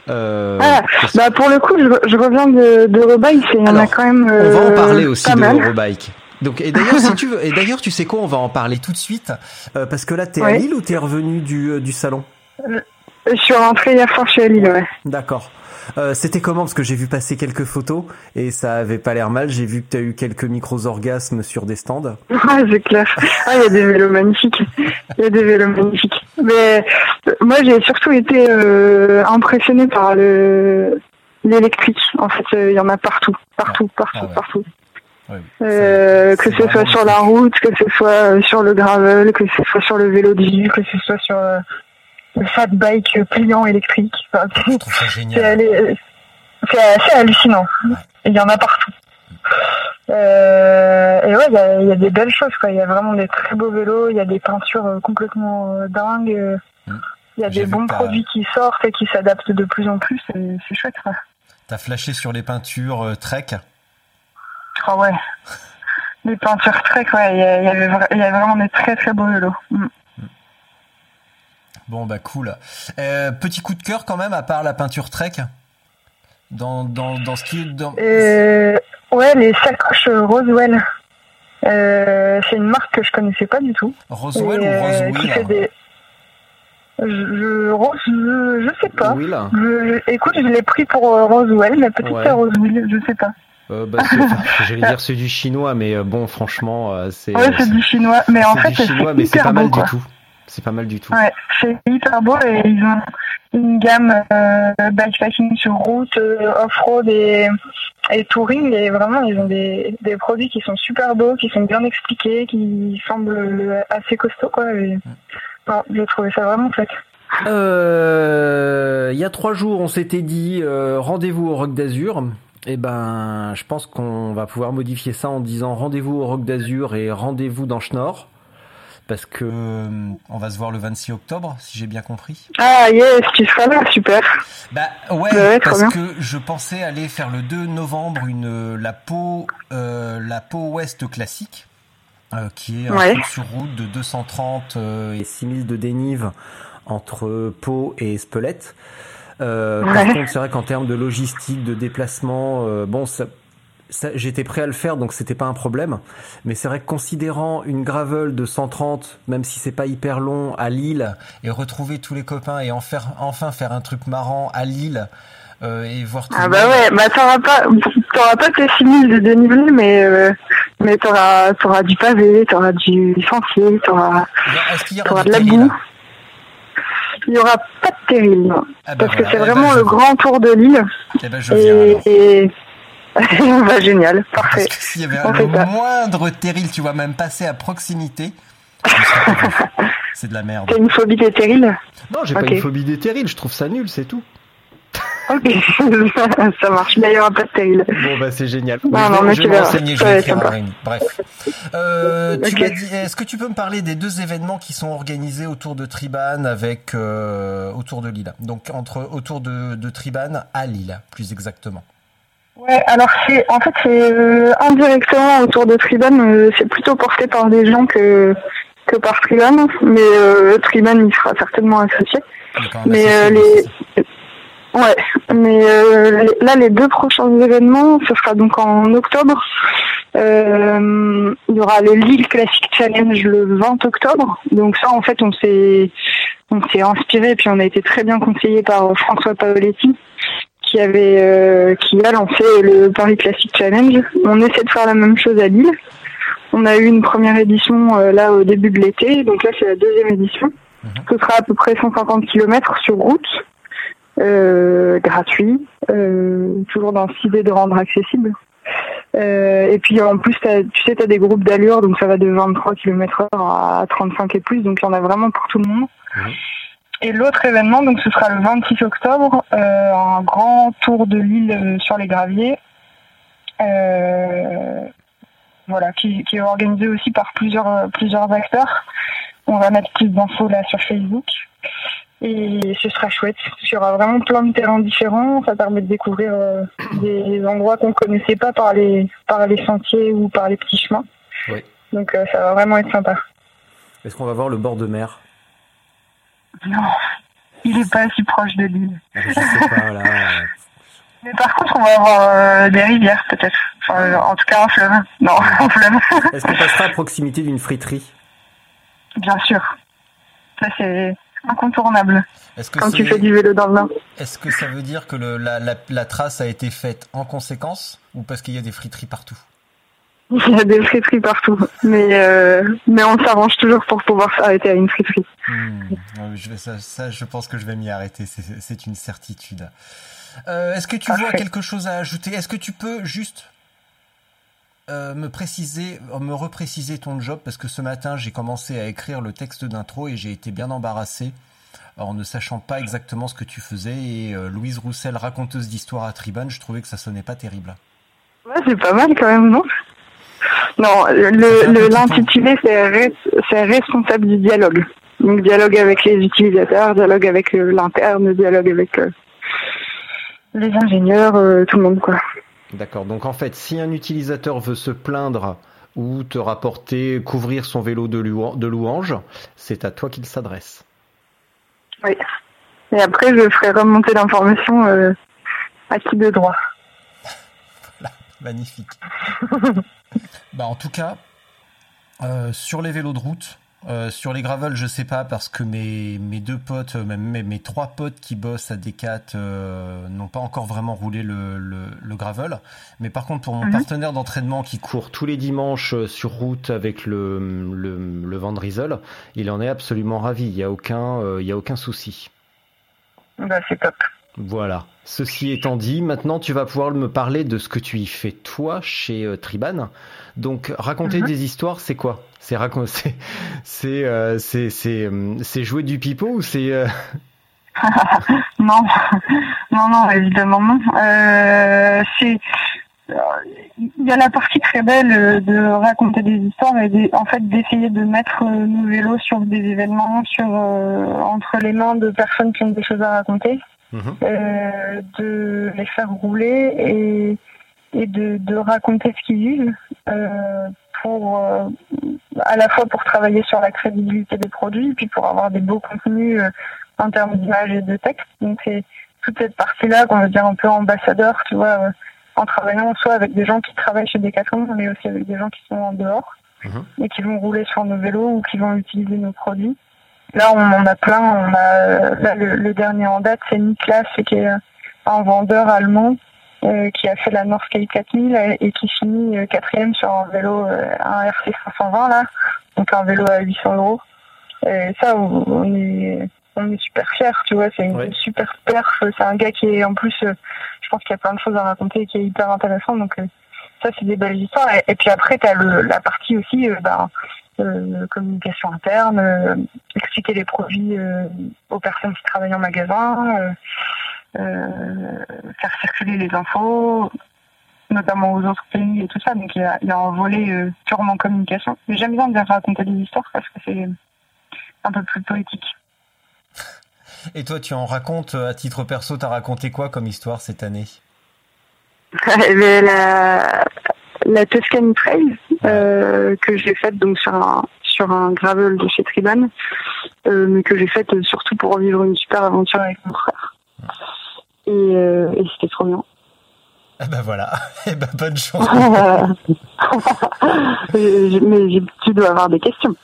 Euh, Ah, bah pour le coup, je, je reviens de, de Rebike et il y en a Alors, quand même. on va en parler aussi de mal. Donc, et d'ailleurs, si tu veux, et d'ailleurs, tu sais quoi, on va en parler tout de suite, euh, parce que là, t'es à Ouais. Lille ou t'es revenu du, euh, du salon Sur l'entrée hier soir chez Lille, ouais. D'accord. Euh, C'était comment Parce que j'ai vu passer quelques photos et ça avait pas l'air mal. J'ai vu que t'as eu quelques micros-orgasmes sur des stands. Ouais, c'est clair. Ah, il y a des vélos magnifiques. Il y a des vélos magnifiques. Mais euh, moi, j'ai surtout été euh, impressionnée par le l'électrique. En fait, euh, il y en a partout, partout, partout, Ah ouais. partout. Ouais, Euh, que ce soit sur la route, que ce soit euh, sur le gravel, que ce soit sur le vélo de vie, que ce soit sur euh, le fat bike pliant électrique. Enfin, Je trouve ça génial. c'est assez hallucinant. Il y en a partout. Euh, et ouais, il y a, il y a des belles choses. Quoi. Il y a vraiment des très beaux vélos. Il y a des peintures complètement dingues. Mm. Il y a des bons produits qui sortent et qui s'adaptent de plus en plus. C'est chouette. T'as flashé sur les peintures Trek? Ah ouais. Les peintures Trek, ouais. Il y, a, il y avait y a vraiment des très très beaux vélos. Mm. Bon bah cool. Euh, petit coup de cœur quand même, à part la peinture Trek. Dans, dans, dans ce qui est dans... Euh, ouais, les sacoches Roswell. Euh, c'est une marque que je connaissais pas du tout. Roswell Et, ou euh, Roswell des... Je, je, je, je sais pas. Will Je, je- écoute, je l'ai pris pour Roswell, mais peut-être Ouais. c'est Roswell, je sais pas. Euh, bah, c'est- enfin, J'allais dire c'est du chinois, mais euh, bon, franchement, euh, c'est Ouais, c'est du chinois, mais en c'est fait, du c'est chinois, mais c'est pas mal beau, du tout. C'est pas mal du tout. Ouais, c'est hyper beau et ils ont une gamme euh, bikepacking sur route, euh, off-road et, et touring et vraiment ils ont des, des produits qui sont super beaux, qui sont bien expliqués, qui semblent euh, assez costauds quoi. Et, non, j'ai trouvé ça vraiment chouette. Euh, il y a trois jours, on s'était dit euh, rendez-vous au Rock d'Azur. Et ben, je pense qu'on va pouvoir modifier ça en disant rendez-vous au Rock d'Azur et rendez-vous dans Schnorr. Parce que euh, on va se voir le 26 octobre, si j'ai bien compris. Ah yes, tu seras là, super. Bah ouais, parce bien. que je pensais aller faire le 2 novembre une la peau euh, la peau ouest classique euh, qui est un Ouais. truc sur route de 230 euh, et 6000 de dénive entre Pau et Spelette. Euh, Par contre, c'est vrai qu'en termes de logistique, de déplacement, euh, bon, ça, ça- j'étais prêt à le faire, donc c'était pas un problème. Mais c'est vrai que considérant une gravel de 130, même si c'est pas hyper long, à Lille, et retrouver tous les copains et en faire, enfin faire un truc marrant à Lille, euh, et voir tout Ah bah ouais, bah t'auras pas, t'auras pas tes 6000 de dénivelé, mais euh, mais t'auras t'auras du pavé, t'auras du sentier, t'auras aura t'auras de la boue. Il y aura pas de terril. Ah bah parce voilà. que c'est Eh ben, vraiment je- le grand tour de l'île. Eh ben, je viens Et, alors. et... bah, génial, Parce parfait. que s'il y avait On le moindre terril, tu vois, même passer à proximité, c'est de la merde. T'as une phobie des terrils? Non, j'ai pas une phobie des terrils, je trouve ça nul, c'est tout. Ok, ça marche. Mais il n'y aura pas de tail. Bon bah c'est génial. Non, je non, vais, mais je vais me verras. renseigner, je vais va écrire. Rémi. Bref. Euh, tu Ok. m'as dit, est-ce que tu peux me parler des deux événements qui sont organisés autour de Triban avec euh, autour de Lille? Donc entre autour de, de Triban à Lille, plus exactement. Ouais, alors c'est en fait c'est euh, indirectement autour de Triban, euh, c'est plutôt porté par des gens que que par Triban, mais euh, Triban il sera certainement associé. Mais euh, les ouais, mais euh, là les deux prochains événements, ce sera donc en octobre. Euh, il y aura le Lille Classic Challenge le 20 octobre. Donc ça en fait on s'est on s'est inspiré puis on a été très bien conseillé par François Paoletti qui avait euh, qui a lancé le Paris Classic Challenge. On essaie de faire la même chose à Lille. On a eu une première édition euh, là au début de l'été, donc là c'est la deuxième édition. Ce sera à peu près 150 km sur route, euh, gratuit, euh, toujours dans cette idée de rendre accessible. Euh, et puis en plus, tu sais, tu as des groupes d'allure, donc ça va de 23 km heure à 35 et plus, donc il y en a vraiment pour tout le monde. Et l'autre événement, donc ce sera le 26 octobre, un grand tour de l'île sur les graviers. Voilà, qui, est organisé aussi par plusieurs, plusieurs acteurs. On va mettre plus d'infos là sur Facebook. Et ce sera chouette. Il y aura vraiment plein de terrains différents. Ça permet de découvrir euh, des endroits qu'on connaissait pas par les, par les sentiers ou par les petits chemins. Oui. Donc euh, ça va vraiment être sympa. Est-ce qu'on va voir le bord de mer? Non, il est pas si proche de l'île. Je sais pas là. Mais par contre, on va avoir euh, des rivières peut-être. Enfin, en tout cas un fleuve. Non, un fleuve. Est-ce qu'on passera à proximité d'une friterie? Bien sûr. Ça c'est incontournable. Est-ce que quand tu fais du vélo dans le Nord. Est-ce que ça veut dire que le- la, la- la trace a été faite en conséquence ou parce qu'il y a des friteries partout? Il y a des friteries partout, mais euh, mais on s'arrange toujours pour pouvoir s'arrêter à une friterie. Hmm, ouais, je vais, ça, ça, je pense que je vais m'y arrêter, c'est- une certitude. Euh, Est-ce que tu vois quelque chose à ajouter? Est-ce que tu peux juste euh, me préciser, me repréciser ton job Parce que ce matin, j'ai commencé à écrire le texte d'intro et j'ai été bien embarrassé en ne sachant pas exactement ce que tu faisais. Et euh, Louise Roussel, raconteuse d'histoire à Triban, je trouvais que ça sonnait pas terrible. Ouais, c'est pas mal quand même, non? Non, un le le- l'intitulé c'est res- c'est responsable du dialogue. Donc dialogue avec les utilisateurs, dialogue avec euh, l'interne, dialogue avec euh, les ingénieurs, euh, tout le monde quoi. D'accord. Donc en fait, si un utilisateur veut se plaindre ou te rapporter, couvrir son vélo de, louan- de louange, c'est à toi qu'il s'adresse. Oui. Et après, je ferai remonter l'information euh, à qui de droit. Magnifique. bah en tout cas, euh, sur les vélos de route, euh, sur les gravels, je sais pas parce que mes, mes deux potes, euh, même mes, mes trois potes qui bossent à Decat euh, n'ont pas encore vraiment roulé le, le, le gravel. Mais par contre, pour mon Mhm. partenaire d'entraînement qui court tous les dimanches euh, sur route avec le, le, le Van il en est absolument ravi. Il y a aucun, euh, il y a aucun souci. Bah, c'est top. Voilà. Ceci étant dit, maintenant tu vas pouvoir me parler de ce que tu y fais toi chez euh, Triban. Donc raconter Mhm. des histoires, c'est quoi? C'est racon- c'est euh, c'est c'est euh, c'est jouer du pipeau ou c'est euh, Non, non, non, évidemment non. Euh, c'est il y a la partie très belle euh, de raconter des histoires et des- en fait d'essayer de mettre nos vélos sur des événements, sur euh, entre les mains de personnes qui ont des choses à raconter, Mhm. euh, de les faire rouler et et de, de raconter ce qu'ils vivent euh, pour euh, à la fois pour travailler sur la crédibilité des produits puis pour avoir des beaux contenus euh, en termes d'image et de texte. Donc c'est toute cette partie-là qu'on va dire un peu ambassadeur, tu vois, euh, en travaillant soit avec des gens qui travaillent chez Decathlon, mais aussi avec des gens qui sont en dehors Mhm. et qui vont rouler sur nos vélos ou qui vont utiliser nos produits. Là, on en a plein. On a euh, là, le, le dernier en date, c'est Niklas, qui est euh, un vendeur allemand euh, qui a fait la Northgate 4000 et, qui finit euh, quatrième sur un vélo, un RC 520 là, donc un vélo à 800 euros. Et ça, on est, on est super fiers, tu vois. C'est une super perf. C'est un gars qui est en plus, je pense qu'il y a plein de choses à raconter et qui est hyper intéressant. Donc ça, c'est des belles histoires. Et, et puis après, tu as le, la partie aussi, ben, communication interne, euh, expliquer les produits euh, aux personnes qui travaillent en magasin. euh, euh, faire circuler les infos, notamment aux autres pays et tout ça. Donc il y a, il y a un volet euh, purement communication. Mais j'aime bien bien raconter des histoires parce que c'est un peu plus poétique. Et toi, tu en racontes euh, à titre perso, t'as raconté quoi comme histoire cette année? Mais la, la Tuscany Trail euh, que j'ai faite donc sur un sur un gravel de chez Triban, euh, mais que j'ai faite surtout pour vivre une super aventure avec mon frère. Et, euh, et c'était trop bien. Eh ben voilà, eh ben bonne chance. mais tu dois avoir des questions.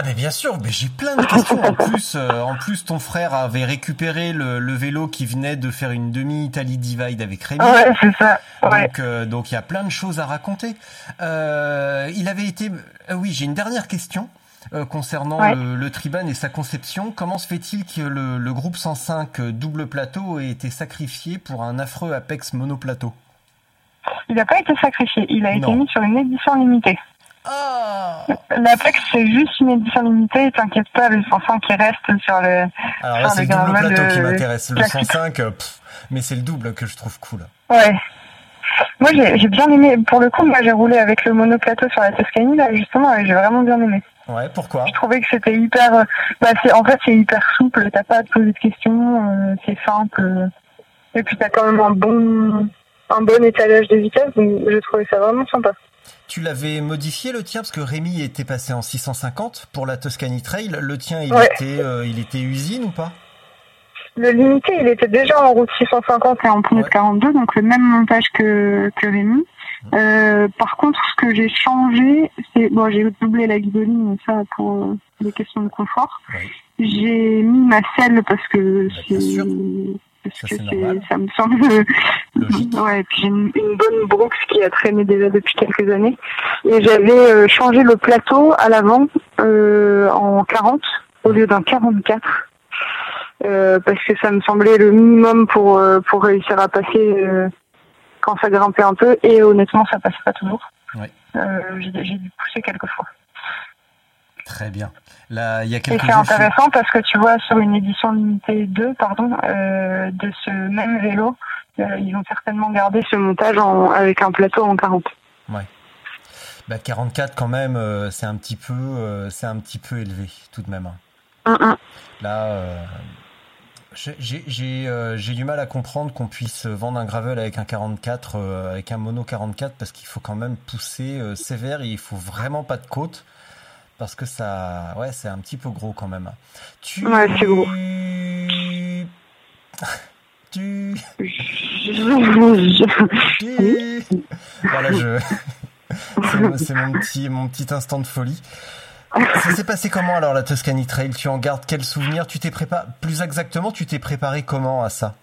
Ah mais bien sûr, mais j'ai plein de questions. En plus, euh, en plus, ton frère avait récupéré le, le vélo qui venait de faire une demi-Italie Divide avec Rémi. Ouais, c'est ça. Ouais. Donc, euh, donc il y a plein de choses à raconter. Euh, il avait été. oui, j'ai une dernière question concernant Ouais. le, le Triban et sa conception. Comment se fait-il que le, le groupe 105 double plateau ait été sacrifié pour un affreux Apex monoplateau? Il n'a pas été sacrifié, il a été mis sur une édition limitée. Ah L'Apex, c'est juste une édition limitée, t'inquiète pas, le 105 qui reste sur le... Alors là, c'est le le double plateau qui euh, m'intéresse. Le classique. 105, euh, pff, mais c'est le double que je trouve cool. Ouais. Moi, j'ai j'ai bien aimé, pour le coup, moi, j'ai roulé avec le monoplateau sur la Toscanie, là, justement, et j'ai vraiment bien aimé. Ouais, pourquoi? Je trouvais que c'était hyper... euh, Bah, c'est, en fait, c'est hyper souple, t'as pas à te poser de questions, euh, c'est simple. et puis, t'as quand même un bon, un bon étalage de vitesse, donc j'ai trouvé ça vraiment sympa. Tu l'avais modifié le tien parce que Rémi était passé en 650 pour la Tuscany Trail. Le tien, il Ouais. était, euh, il était usine ou pas? Le limité, il était déjà en route 650 et en de Ouais. 42, donc le même montage que, que Rémi. Euh, par contre, ce que j'ai changé, c'est bon, j'ai doublé la guidoline, mais ça pour euh, des questions de confort. J'ai mis ma selle parce que Bah, c'est. Parce Ça, que normal. ça me semble Logique. ouais. et Puis j'ai une, une bonne Brooks qui a traîné déjà depuis quelques années. Et j'avais euh, changé le plateau à l'avant euh, en 40 au lieu d'un 44. Euh, parce que ça me semblait le minimum pour euh, pour réussir à passer quand ça grimpait un peu et honnêtement ça passait pas toujours. Ouais. J'ai dû pousser quelques fois. Très bien. Là, il y a Et quelques c'est je- intéressant parce que tu vois sur une édition limitée 2 pardon euh, de ce même vélo, euh, ils ont certainement gardé ce montage en, avec un plateau en 40. Bah, 44 quand même, euh, c'est un petit peu, c'est un petit peu élevé tout de même. hein. Là, j'ai du mal à comprendre qu'on puisse vendre un gravel avec un 44, euh, avec un mono 44, parce qu'il faut quand même pousser sévère et il faut vraiment pas de côte. Parce que ça, ouais, c'est un petit peu gros quand même. Tu, Ouais, c'est gros. tu, tu. Voilà, je. c'est mon- petit, mon petit instant de folie. Ça s'est passé comment alors la Tuscany Trail? Tu en gardes quel souvenir? Tu t'es préparé, plus exactement, tu t'es préparé comment à ça?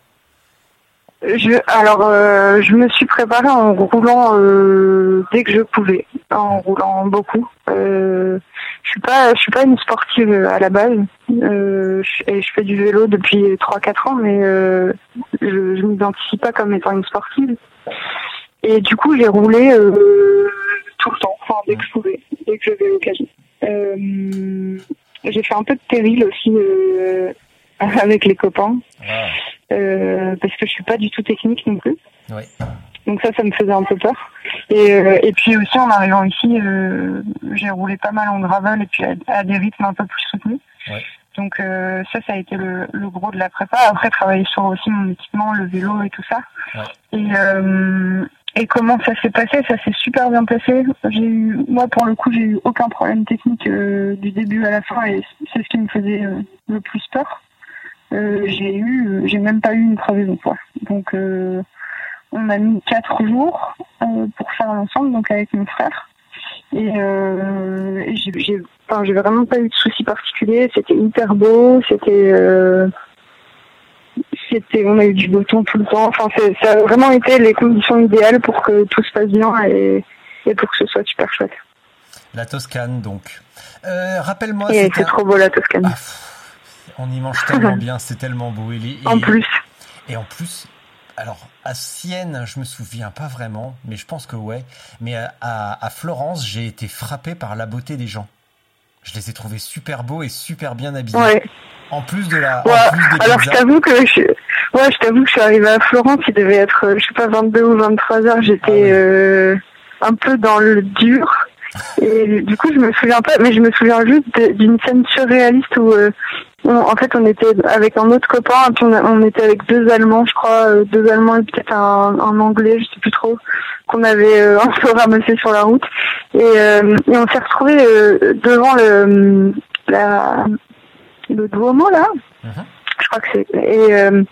Je, alors, euh, je me suis préparée en roulant euh, dès que je pouvais, en roulant beaucoup. Euh, je suis pas, je suis pas une sportive à la base. Euh, je, et je fais du vélo depuis 3-4 ans, mais euh, je, je m'identifie pas comme étant une sportive. Et du coup, j'ai roulé euh, tout le temps, enfin dès que je pouvais, dès que j'avais l'occasion. Euh, j'ai fait un peu de péril aussi euh, avec les copains Ah, euh, parce que je suis pas du tout technique non plus. Donc ça, ça me faisait un peu peur. Et, euh, et puis aussi en arrivant ici, euh, j'ai roulé pas mal en gravel et puis à, à des rythmes un peu plus soutenus. Ouais. Donc euh, ça, ça a été le, le gros de la prépa. Après, travailler sur aussi mon équipement, le vélo et tout ça. Ouais. Et, et comment ça s'est passé? Ça s'est super bien passé. J'ai eu, moi pour le coup, j'ai eu aucun problème technique du début à la fin et c'est ce qui me faisait le plus peur. J'ai eu, j'ai même pas eu une crevaison quoi. Donc on a mis quatre jours euh, pour faire l'ensemble, donc avec mon frère. Et, euh, et j'ai, enfin, vraiment pas eu de soucis particuliers. C'était hyper beau. C'était, euh, c'était, on a eu du beau temps tout le temps. Enfin, ça a vraiment été les conditions idéales pour que tout se passe bien et, et pour que ce soit super chouette. La Toscane donc. Euh, Rappelle-moi, c'est un- trop beau la Toscane. Ah, on y mange tellement bien, c'est tellement beau. Et, en plus, Et en plus, alors à Sienne, je me souviens pas vraiment, mais je pense que ouais. Mais à, Florence, j'ai été frappé par la beauté des gens. Je les ai trouvés super beaux et super bien habillés. ouais. En plus de la, Ouais, en plus des alors je t'avoue que je, Ouais, je t'avoue que je suis arrivée à Florence, il devait être, euh, je sais pas, 22 ou 23 heures. J'étais Ah ouais. euh, un peu dans le dur. Et du coup, je me souviens pas, mais je me souviens juste d'une scène surréaliste où, euh, on- en fait, on était avec un autre copain, puis on était avec deux Allemands, je crois, euh, deux Allemands et peut-être un, un Anglais, je sais plus trop, qu'on avait euh, un peu ramassé sur la route. Et, euh, et on s'est retrouvés euh, devant le, la, le Duomo, là. Mhm. Je crois que c'est. Et euh,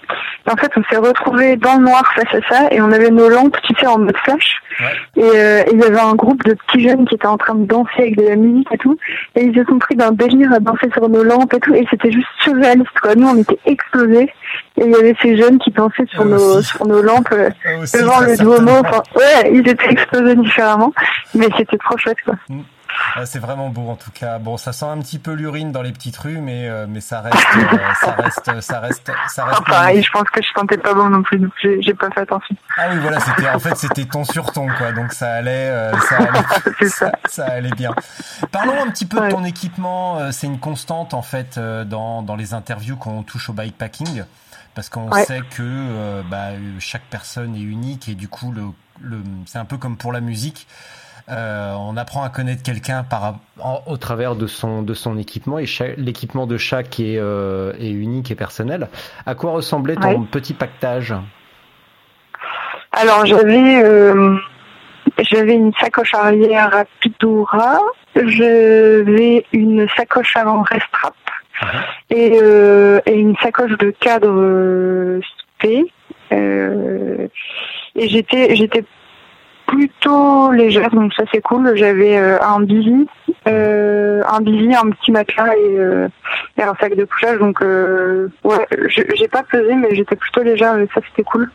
en fait, on s'est retrouvés dans le noir face à ça et on avait nos lampes, tu sais, en mode flash. Ouais. Et euh, il y avait un groupe de petits jeunes qui étaient en train de danser avec de la musique et tout. Et ils se sont pris d'un délire à danser sur nos lampes et tout. Et c'était juste surréaliste, quoi. Nous, on était explosés. Et il y avait ces jeunes qui dansaient sur, Eux nos, sur nos lampes euh, Eux aussi, devant le Duomo. Enfin, ouais, ils étaient explosés différemment. Mais c'était trop chouette, quoi. Ah, c'est vraiment beau en tout cas. Bon, ça sent un petit peu l'urine dans les petites rues, mais euh, mais ça reste, euh, ça reste, ça reste, ça reste. Enfin, pareil, je pense que je sentais pas bon non plus. Donc j'ai pas fait attention. Ah oui, voilà, c'était en fait c'était ton sur ton quoi, donc ça allait, euh, ça allait, ça, allait bien. Parlons un petit peu de ton équipement. euh, C'est une constante en fait euh, dans dans les interviews qu'on touche au bikepacking, parce qu'on Ouais. sait que euh, bah, euh, chaque personne est unique et du coup le, le c'est un peu comme pour la musique. Euh, on apprend à connaître quelqu'un par en- au travers de son de son équipement et l'équipement de chaque est, euh, est unique et personnel. À quoi ressemblait ton Ouais. petit pactage Alors j'avais euh, j'avais une sacoche arrière Rapidura, j'avais une sacoche avant Restrap et, euh, et une sacoche de cadre euh, spé. Euh, et j'étais j'étais plutôt légère donc ça c'est cool. J'avais euh, un bivy, euh, un bivy, un petit matelas et, euh, et un sac de couchage donc ouais j'ai pas pesé mais j'étais plutôt légère et ça c'était cool.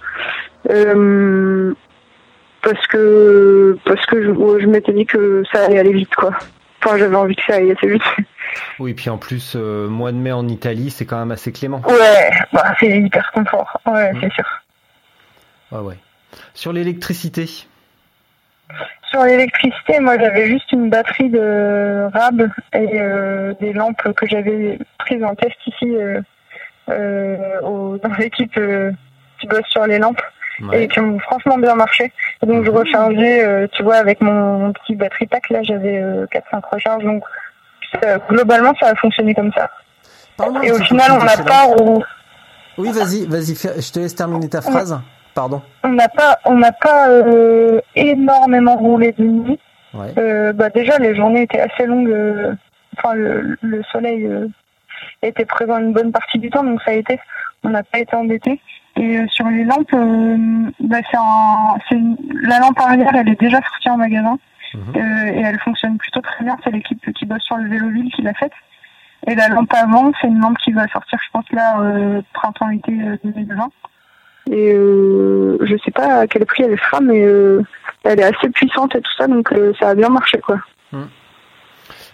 Parce que parce que je, m'étais dit que ça allait aller vite quoi. Enfin j'avais envie que ça aille assez vite. Oui, puis en plus, mois de mai en Italie, c'est quand même assez clément. Ouais, bah, c'est hyper confort. Ouais, c'est sûr. Ah ouais. Sur l'électricité, Sur l'électricité, moi j'avais juste une batterie de RAB et euh, des lampes que j'avais prises en test ici euh, euh, au- dans l'équipe qui bosse sur les lampes ouais. et qui ont franchement bien marché. Et donc je rechargeais, euh, tu vois, avec mon, petit batterie pack, là j'avais euh, 4-5 recharges. Donc ça- globalement ça a fonctionné comme ça. Et au final on pas lampes. roulé. Oui, vas-y, vas-y, je te laisse terminer ta phrase. Pardon. On n'a pas, on n'a pas euh, énormément roulé de nuit. Ouais. Euh, bah déjà, les journées étaient assez longues. euh, Enfin, le, le soleil était présent une bonne partie du temps, donc ça a été. On n'a pas été embêtés. Et sur les lampes, bah, c'est un, c'est une- la lampe arrière, elle est déjà sortie en magasin Mhm. et elle fonctionne plutôt très bien. C'est l'équipe qui bosse sur le véloville qui l'a faite. Et la lampe avant, c'est une lampe qui va sortir, je pense là, euh, printemps-été euh, 2020. Et euh, je sais pas à quel prix elle sera, mais euh, elle est assez puissante et tout ça, donc euh, ça a bien marché quoi.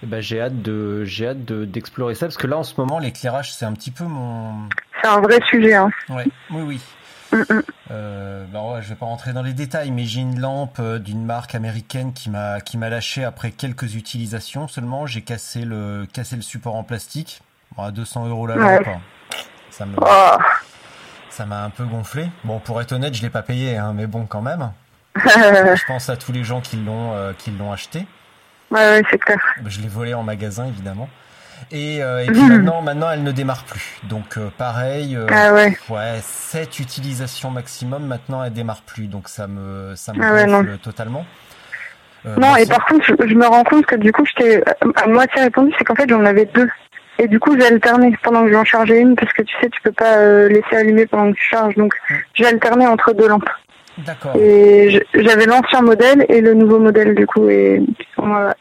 Ben, j'ai hâte de, j'ai hâte de- d'explorer ça parce que là, en ce moment, l'éclairage, c'est un petit peu mon. C'est un vrai sujet. Hein. Ouais. Oui, oui. Mm, mm. Euh, bah ouais, je vais pas rentrer dans les détails, mais j'ai une lampe euh, d'une marque américaine qui m'a qui m'a lâché après quelques utilisations seulement. J'ai cassé le cassé le support en plastique. Bon, à 200 euros la Ouais. lampe. hein. Ça me Oh. Ça m'a un peu gonflé. Bon, pour être honnête, je l'ai pas payé, hein, mais bon, quand même. ouais, Je pense à tous les gens qui l'ont euh, qui l'ont acheté. ouais, c'est clair. Je l'ai volé en magasin, évidemment. Et, euh, et puis maintenant, maintenant, elle ne démarre plus. Donc, euh, pareil, Ah ouais. ouais, 7 utilisations maximum. Maintenant, elle démarre plus. Donc, ça me, ça me Ah ouais, gonfle totalement. Non, et par contre, je, je me rends compte que du coup, je t'ai à moitié répondu, c'est qu'en fait, j'en avais deux. Et du coup, j'ai alterné pendant que j'en chargeais une, parce que tu sais, tu peux pas euh, laisser allumer pendant que tu charges. Donc, j'ai alterné entre deux lampes. D'accord. Et j'avais l'ancien modèle et le nouveau modèle, du coup. Et voilà.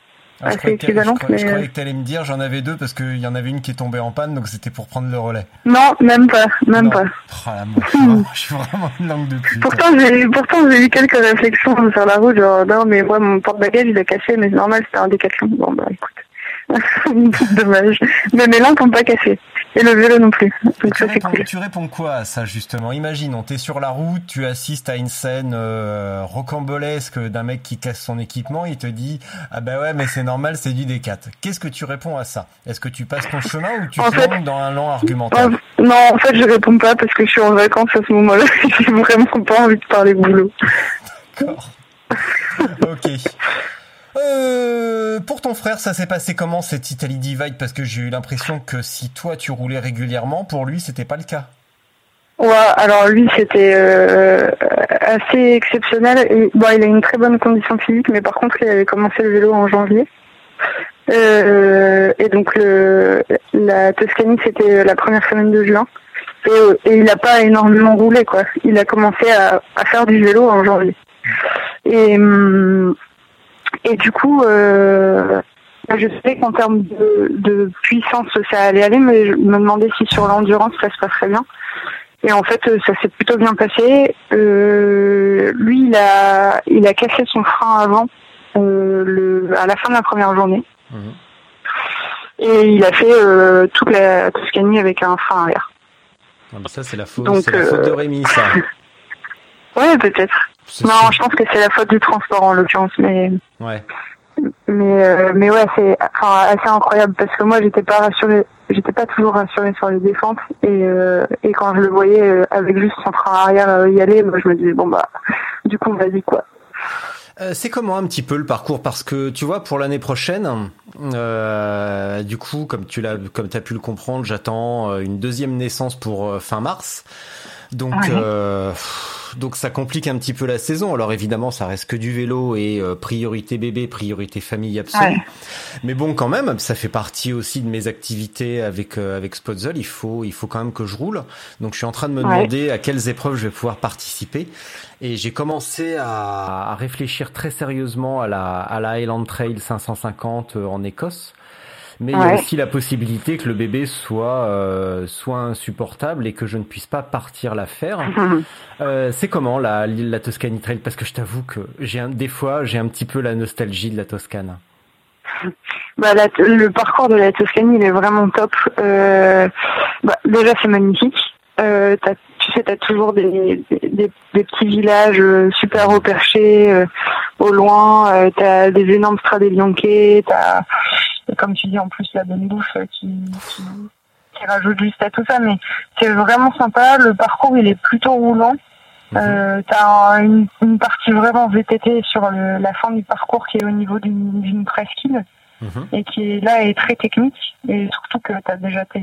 Ah, je assez croyais que- équivalente, je croyais- je mais, croyais que t'allais me dire, j'en avais deux parce qu'il y en avait une qui est tombée en panne, donc c'était pour prendre le relais. Non, même pas, même Non. pas. Oh là, moi, je suis vraiment- une langue de pute. Pourtant, j'ai pourtant j'ai eu quelques réflexions sur la route, genre non mais moi mon porte-bagages il a cassé, mais c'est normal, c'était un décathlon. Bon bah écoute, Dommage. Mais mes lampes n'ont pas cassé. Et le vélo non plus. Donc tu, ça, c'est réponds, cool. tu réponds quoi à ça justement? Imagine, on t'es sur la route, tu assistes à une scène euh, rocambolesque d'un mec qui casse son équipement, il te dit ah bah ouais mais c'est normal, c'est du D4. Qu'est-ce que tu réponds à ça? Est-ce que tu passes ton chemin ou tu lances dans un long argumentaire? Non, en fait, je réponds pas parce que je suis en vacances à ce moment-là. J'ai vraiment pas envie de parler boulot. D'accord. ok. Euh, pour ton frère, ça s'est passé comment cette Italy Divide? Parce que j'ai eu l'impression que si toi tu roulais régulièrement, pour lui c'était pas le cas. Ouais, alors lui, c'était euh, assez exceptionnel. Et, bon, il a une très bonne condition physique, mais par contre, il avait commencé le vélo en janvier. Euh, et donc, le, la Toscanie, c'était la première semaine de juin. Et, euh, et il n'a pas énormément roulé, quoi. Il a commencé à, à faire du vélo en janvier. Et, hum, et du coup, euh, je sais qu'en termes de, de puissance, ça allait aller, mais je me demandais si sur l'endurance, ça se passerait bien. Et en fait, euh, ça s'est plutôt bien passé. Euh, lui, il a, il a cassé son frein avant, euh, le, à la fin de la première journée. Mhm. Et il a fait toute la Toscanie avec un frein arrière. Ah bah ça c'est la faute, Donc, la faute de Rémi ça. Ouais, peut-être. Non, je pense que c'est la faute du transport en l'occurrence, mais Ouais. mais euh, mais ouais, c'est enfin assez incroyable parce que moi j'étais pas rassurée, j'étais pas toujours rassurée sur les défentes et euh, et quand je le voyais euh, avec juste son frein arrière y aller, moi je me disais bon bah du coup vas-y quoi. Euh, c'est comment un petit peu le parcours? Parce que tu vois pour l'année prochaine, du coup comme tu l'as comme t'as pu le comprendre, j'attends une deuxième naissance pour fin mars. Donc Ouais. euh, donc ça complique un petit peu la saison. Alors évidemment ça reste que du vélo et euh, priorité bébé, priorité famille absolue. Ouais. Mais bon quand même ça fait partie aussi de mes activités avec euh, avec Spotzel. Il faut il faut quand même que je roule. Donc je suis en train de me Ouais. demander à quelles épreuves je vais pouvoir participer. Et j'ai commencé à, à réfléchir très sérieusement à la, à la Highland Trail 550 en Écosse. Mais il y a aussi la possibilité que le bébé soit, euh, soit insupportable et que je ne puisse pas partir la faire. Euh, c'est comment la, la Toscane Trail Parce que je t'avoue que j'ai un, des fois, j'ai un petit peu la nostalgie de la Toscane. Bah, la- le parcours de la Toscanie, il est vraiment top. Euh, bah, déjà, c'est magnifique. Euh, t'as- tu sais, tu as toujours des, des, des petits villages euh, super haut perchés euh, au loin. tu as des énormes strade bianche. Tu as, comme tu dis, en plus, la bonne bouffe euh, qui, qui, qui rajoute juste à tout ça. Mais c'est vraiment sympa. Le parcours, il est plutôt roulant. Euh, t'as un- une, une partie vraiment VTT sur le- la fin du parcours qui est au niveau d'une presqu'île Mhm. et qui est là est très technique et surtout que tu as déjà tes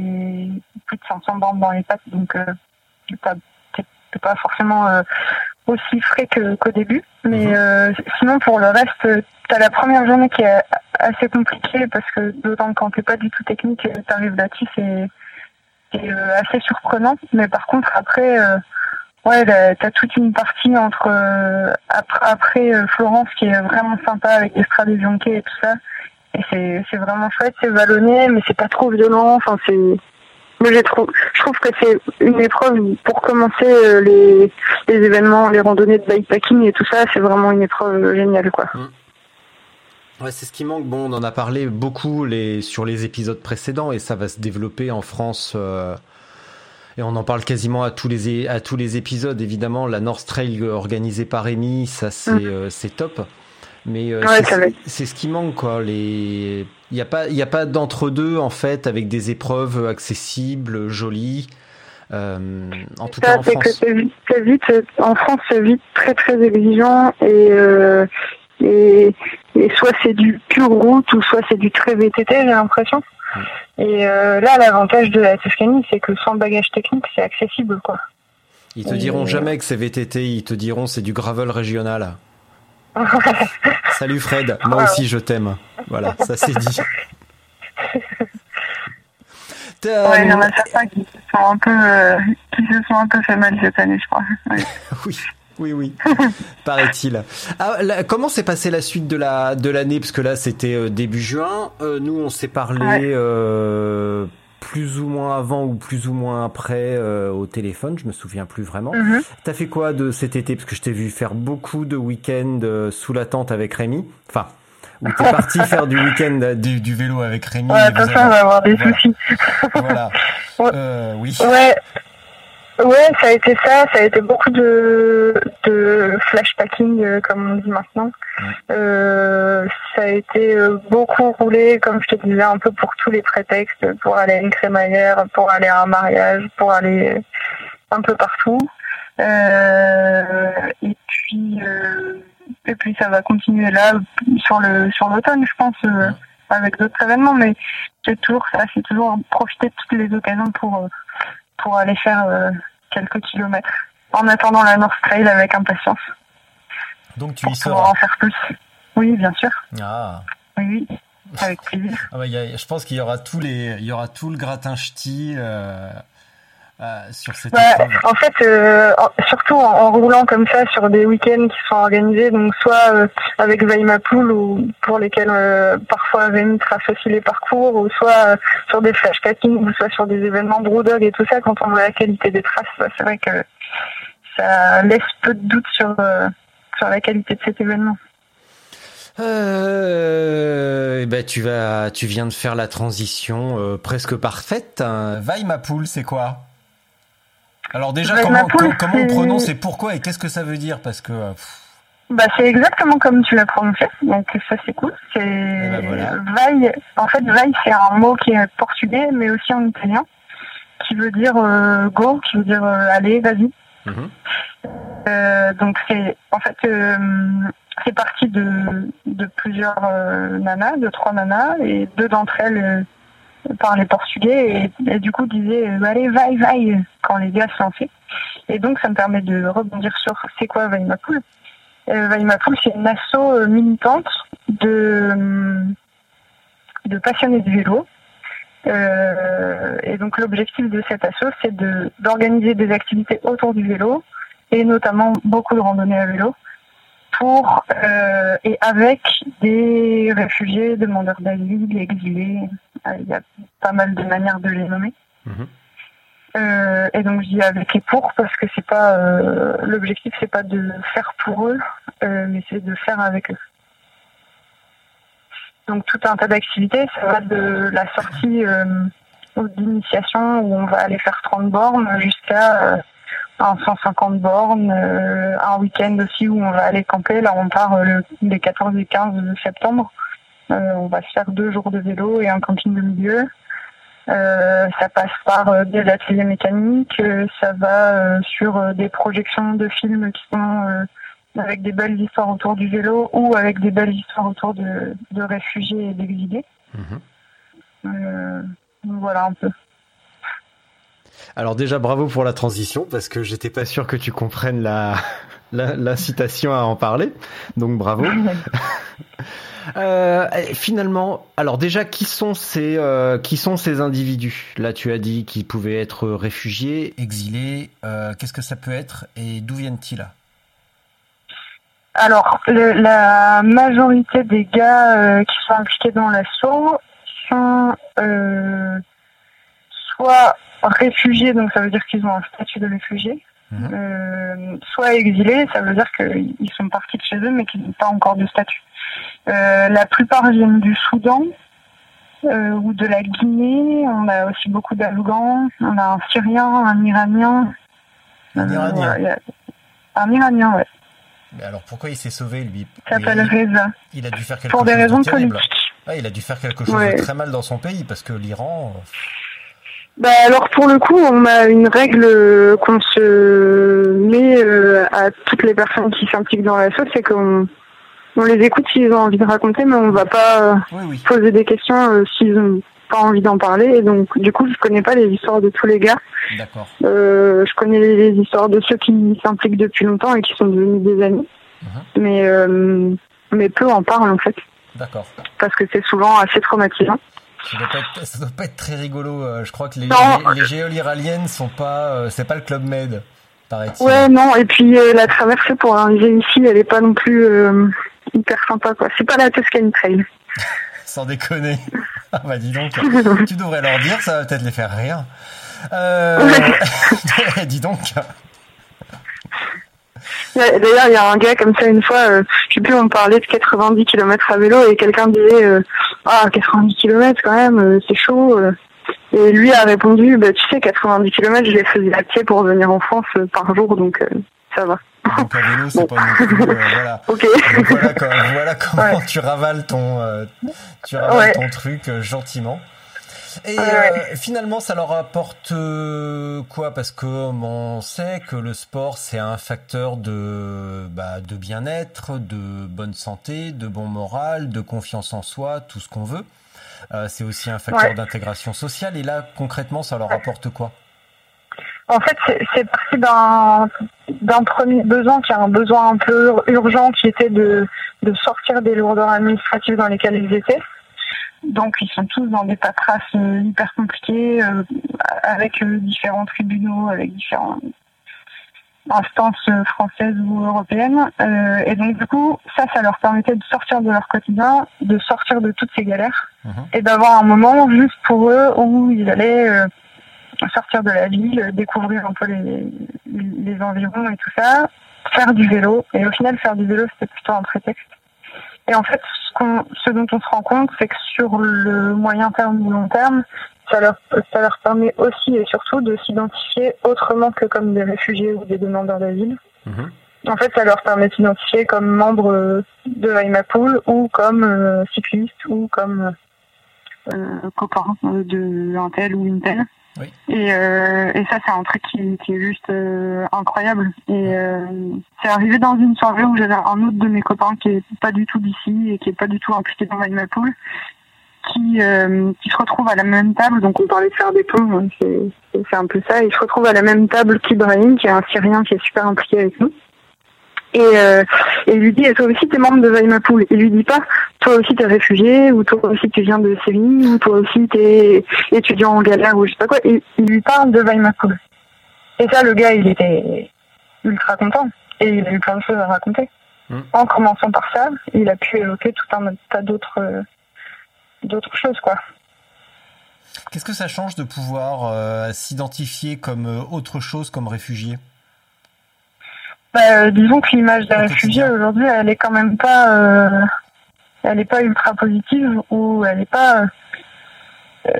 plus de 500 bornes dans les pattes donc euh, t'as- t'es pas forcément euh, aussi frais qu'au début mais Mhm. euh, sinon pour le reste tu as la première journée qui est assez compliquée parce que d'autant que quand t'es pas du tout technique tu arrives là-dessus c'est euh, assez surprenant mais par contre après euh, Ouais, t'as toute une partie entre euh, après, euh, Florence qui est vraiment sympa avec des strades bianche et tout ça. Et c'est vraiment chouette, c'est vallonné, mais c'est pas trop violent. Enfin, c'est moi j'ai trouvé, je trouve que c'est une épreuve pour commencer euh, les les événements, les randonnées de bikepacking et tout ça. C'est vraiment une épreuve géniale, quoi. Ouais, c'est ce qui manque. Bon, on en a parlé beaucoup les, sur les épisodes précédents et ça va se développer en France. euh, et on en parle quasiment à tous les à tous les épisodes. Évidemment, la North Trail organisée par Amy, ça c'est Mm. euh, c'est top. Mais euh, Ouais, c'est- ce qui manque quoi. Les il y a pas il y a pas d'entre deux en fait avec des épreuves accessibles, jolies. Euh, en tout cas en que France. c'est vite, euh, en France, c'est vite très très exigeant et, euh, et, et soit c'est du pur route ou soit c'est du très VTT, j'ai l'impression. Et euh, là, l'avantage de la Toscanie, c'est que sans bagage technique, c'est accessible, quoi. Ils te diront Et- jamais que c'est VTT, ils te diront c'est du gravel régional. Salut Fred, moi aussi je t'aime. Voilà, ça c'est dit. Ouais, il y en a certains qui se sont un peu, euh, qui se sont un peu fait mal cette année, je crois. Ouais. Oui, oui, oui. Paraît-il. Ah, là, comment s'est passée la suite de la de l'année? Parce que là, c'était euh, début juin. Euh, nous, on s'est parlé Ouais. euh, plus ou moins avant ou plus ou moins après au téléphone. Je me souviens plus vraiment. Mhm. T'as fait quoi de cet été? Parce que je t'ai vu faire beaucoup de week-ends sous la tente avec Rémi. Enfin, où t'es parti faire du week-end du, du vélo avec Rémi. Ouais, avez- on va avoir des Voilà. soucis. Voilà. Euh, oui. Ouais. Ouais, ça a été ça, ça a été beaucoup de, de flashpacking, euh, comme on dit maintenant. Euh, ça a été euh, beaucoup roulé, comme je te disais, un peu pour tous les prétextes, pour aller à une crémaillère, pour aller à un mariage, pour aller un peu partout. Euh, et puis, euh, et puis ça va continuer là sur le sur l'automne, je pense, euh, avec d'autres événements. Mais c'est toujours ça, c'est toujours profiter de toutes les occasions pour pour aller faire euh, quelques kilomètres. En attendant la North Trail avec impatience Donc tu pour y seras. en faire plus. Oui, bien sûr. Ah. Oui, oui, avec plaisir. Ah bah, y a- je pense qu'il y aura tous les, il y aura tout le gratin ch'ti euh, euh, sur cette en fait, euh, surtout en, en roulant comme ça sur des week-ends qui sont organisés, donc soit euh, avec Vaimapool ou pour lesquels euh, parfois Rémi trace aussi les parcours, ou soit euh, sur des flashpacking, ou soit sur des événements Brewdog et tout ça, quand on voit la qualité des traces, bah, c'est vrai que ça laisse peu de doute sur, euh, sur la qualité de cet événement. Euh, eh ben tu vas, tu viens de faire la transition euh, presque parfaite. Hein. Vaille ma poule, c'est quoi? Alors déjà, Vaille comment, poule, on prononce et pourquoi et qu'est-ce que ça veut dire? Parce que euh, Bah, c'est exactement comme tu l'as prononcé, donc ça c'est cool. C'est ben voilà. vai. En fait, vai c'est un mot qui est portugais, mais aussi en italien, qui veut dire euh, go, qui veut dire euh, allez, vas-y. Mhm. Euh, donc c'est en fait euh, c'est parti de, de plusieurs euh, nanas, de trois nanas, et deux d'entre elles euh, parlaient portugais et, du coup disaient euh, allez vai vai quand les gars se lançaient. Et donc ça me permet de rebondir sur c'est quoi Vai ma poule. Euh, c'est une asso euh, militante de de passionnés de vélo. Euh, et donc l'objectif de cette asso c'est de d'organiser des activités autour du vélo et notamment beaucoup de randonnées à vélo pour euh, et avec des réfugiés, demandeurs d'asile, exilés. Euh, Il y a pas mal de manières de les nommer. Mhm. Euh, et donc je dis avec et pour parce que c'est pas euh, l'objectif c'est pas de faire pour eux, euh, mais c'est de faire avec eux. Donc tout un tas d'activités, ça va de la sortie d'initiation où on va aller faire 30 bornes jusqu'à un 150 bornes, euh, un week-end aussi où on va aller camper. Là, on part euh, le- les 14 et 15 septembre. Euh, on va se faire deux jours de vélo et un camping de milieu. Euh, ça passe par euh, des ateliers mécaniques, euh, ça va sur des projections de films qui sont avec des belles histoires autour du vélo ou avec des belles histoires autour de, de réfugiés et d'exilés. Mhm. Voilà un peu. Alors déjà, bravo pour la transition parce que j'étais pas sûr que tu comprennes la, la, la citation à en parler. Donc bravo. Euh, et finalement, alors déjà, qui sont ces euh, qui sont ces individus? Là, tu as dit qu'ils pouvaient être réfugiés, exilés. Euh, Qu'est-ce que ça peut être et d'où viennent-ils? Alors, le- la majorité des gars euh, qui sont impliqués dans l'assaut sont euh, soit réfugiés, donc ça veut dire qu'ils ont un statut de réfugié, Mhm. euh, soit exilés, ça veut dire qu'ils sont partis de chez eux mais qu'ils n'ont pas encore de statut. Euh, la plupart viennent du Soudan euh, ou de la Guinée. On a aussi beaucoup d'Afghans. On a un Syrien, un Iranien. Un Iranien. un Iranien, ouais. Mais alors pourquoi il s'est sauvé lui? Il s'appelle Reza. il a dû faire quelque Pour des chose raisons de politiques. Ah, il a dû faire quelque chose Ouais. de très mal dans son pays parce que l'Iran. Bah alors pour le coup, on a une règle euh, qu'on se met euh, à toutes les personnes qui s'impliquent dans la sauce, c'est qu'on on les écoute s'ils ont envie de raconter, mais on va pas euh, Oui, oui. poser des questions euh, s'ils ont pas envie d'en parler. Et donc du coup, je connais pas les histoires de tous les gars. D'accord. Euh, je connais les histoires de ceux qui s'impliquent depuis longtemps et qui sont devenus des amis, Mhm. mais mais peu en parlent en fait, D'accord. parce que c'est souvent assez traumatisant. Ça doit pas être, ça doit pas être très rigolo. euh, Je crois que les, Non. les, iraniennes sont pas, euh, c'est pas le club Med, paraît-il. Ouais, non, et puis euh, la traversée pour arriver ici, elle est pas non plus euh, hyper sympa, quoi. C'est pas la Tuscany Trail. Sans déconner. Ah bah dis donc, tu devrais leur dire, ça va peut-être les faire rire. Euh... dis donc. D'ailleurs, il y a un gars comme ça une fois, euh, je sais plus, on parlait de 90 km à vélo et quelqu'un disait euh, ah 90 km quand même, euh, c'est chaud. euh. Et lui a répondu bah tu sais 90 km je les faisais à pied pour venir en France euh, par jour donc euh, ça va. Donc à vélo, c'est pas non plus. euh, voilà. Ok. Donc voilà, voilà comment Ouais. tu ravales ton, euh, tu ravales Ouais. ton truc euh, gentiment. Et euh, finalement, ça leur apporte euh, quoi? Parce que on sait que le sport, c'est un facteur de, bah, de bien-être, de bonne santé, de bon moral, de confiance en soi, tout ce qu'on veut. Euh, c'est aussi un facteur Ouais. d'intégration sociale. Et là, concrètement, ça leur apporte quoi? En fait, c'est- parti d'un d'un premier besoin qui est un besoin un peu urgent qui était de, de sortir des lourdeurs administratives dans lesquelles ils étaient. Donc ils sont tous dans des paperasses euh, hyper compliquées euh, avec euh, différents tribunaux, avec différentes instances euh, françaises ou européennes. Euh, et donc du coup, ça, ça leur permettait de sortir de leur quotidien, de sortir de toutes ces galères Mhm. et d'avoir un moment juste pour eux où ils allaient euh, sortir de la ville, découvrir un peu les, les environs et tout ça, faire du vélo. Et au final, faire du vélo, c'était plutôt un prétexte. Et en fait, ce, qu'on- ce dont on se rend compte, c'est que sur le moyen terme ou long terme, ça leur, ça leur permet aussi et surtout de s'identifier autrement que comme des réfugiés ou des demandeurs d'asile. Mhm. En fait, ça leur permet de s'identifier comme membre euh, de Weimapool ou comme euh, cycliste ou comme euh, copain euh, de un tel ou une telle. Oui. Et, euh, et ça, c'est un truc qui, qui est juste euh, incroyable. Et euh, c'est arrivé dans une soirée où j'avais un autre de mes copains qui est pas du tout d'ici et qui est pas du tout impliqué dans Weimapool, qui, euh, qui se retrouve à la même table. Donc on parlait de faire des ponts, hein, c'est un peu ça. Il se retrouve à la même table qu'Ibrahim, qui est un Syrien qui est super impliqué avec nous. Et, euh, et il lui dit, et toi aussi t'es membre de Weimapool. Il lui dit pas, toi aussi t'es réfugié, ou toi aussi tu viens de Séville, ou toi aussi t'es étudiant en galère, ou je sais pas quoi. Il, il lui parle de Weimapool. Et ça, le gars, il était ultra content. Et il a eu plein de choses à raconter. Mm. En commençant par ça, il a pu évoquer tout un tas d'autres euh, d'autres choses, quoi. Qu'est-ce que ça change de pouvoir euh, s'identifier comme euh, autre chose, comme réfugié? Bah, euh, disons que l'image des réfugiés aujourd'hui, elle est quand même pas, euh, elle est pas ultra positive ou elle est pas, euh,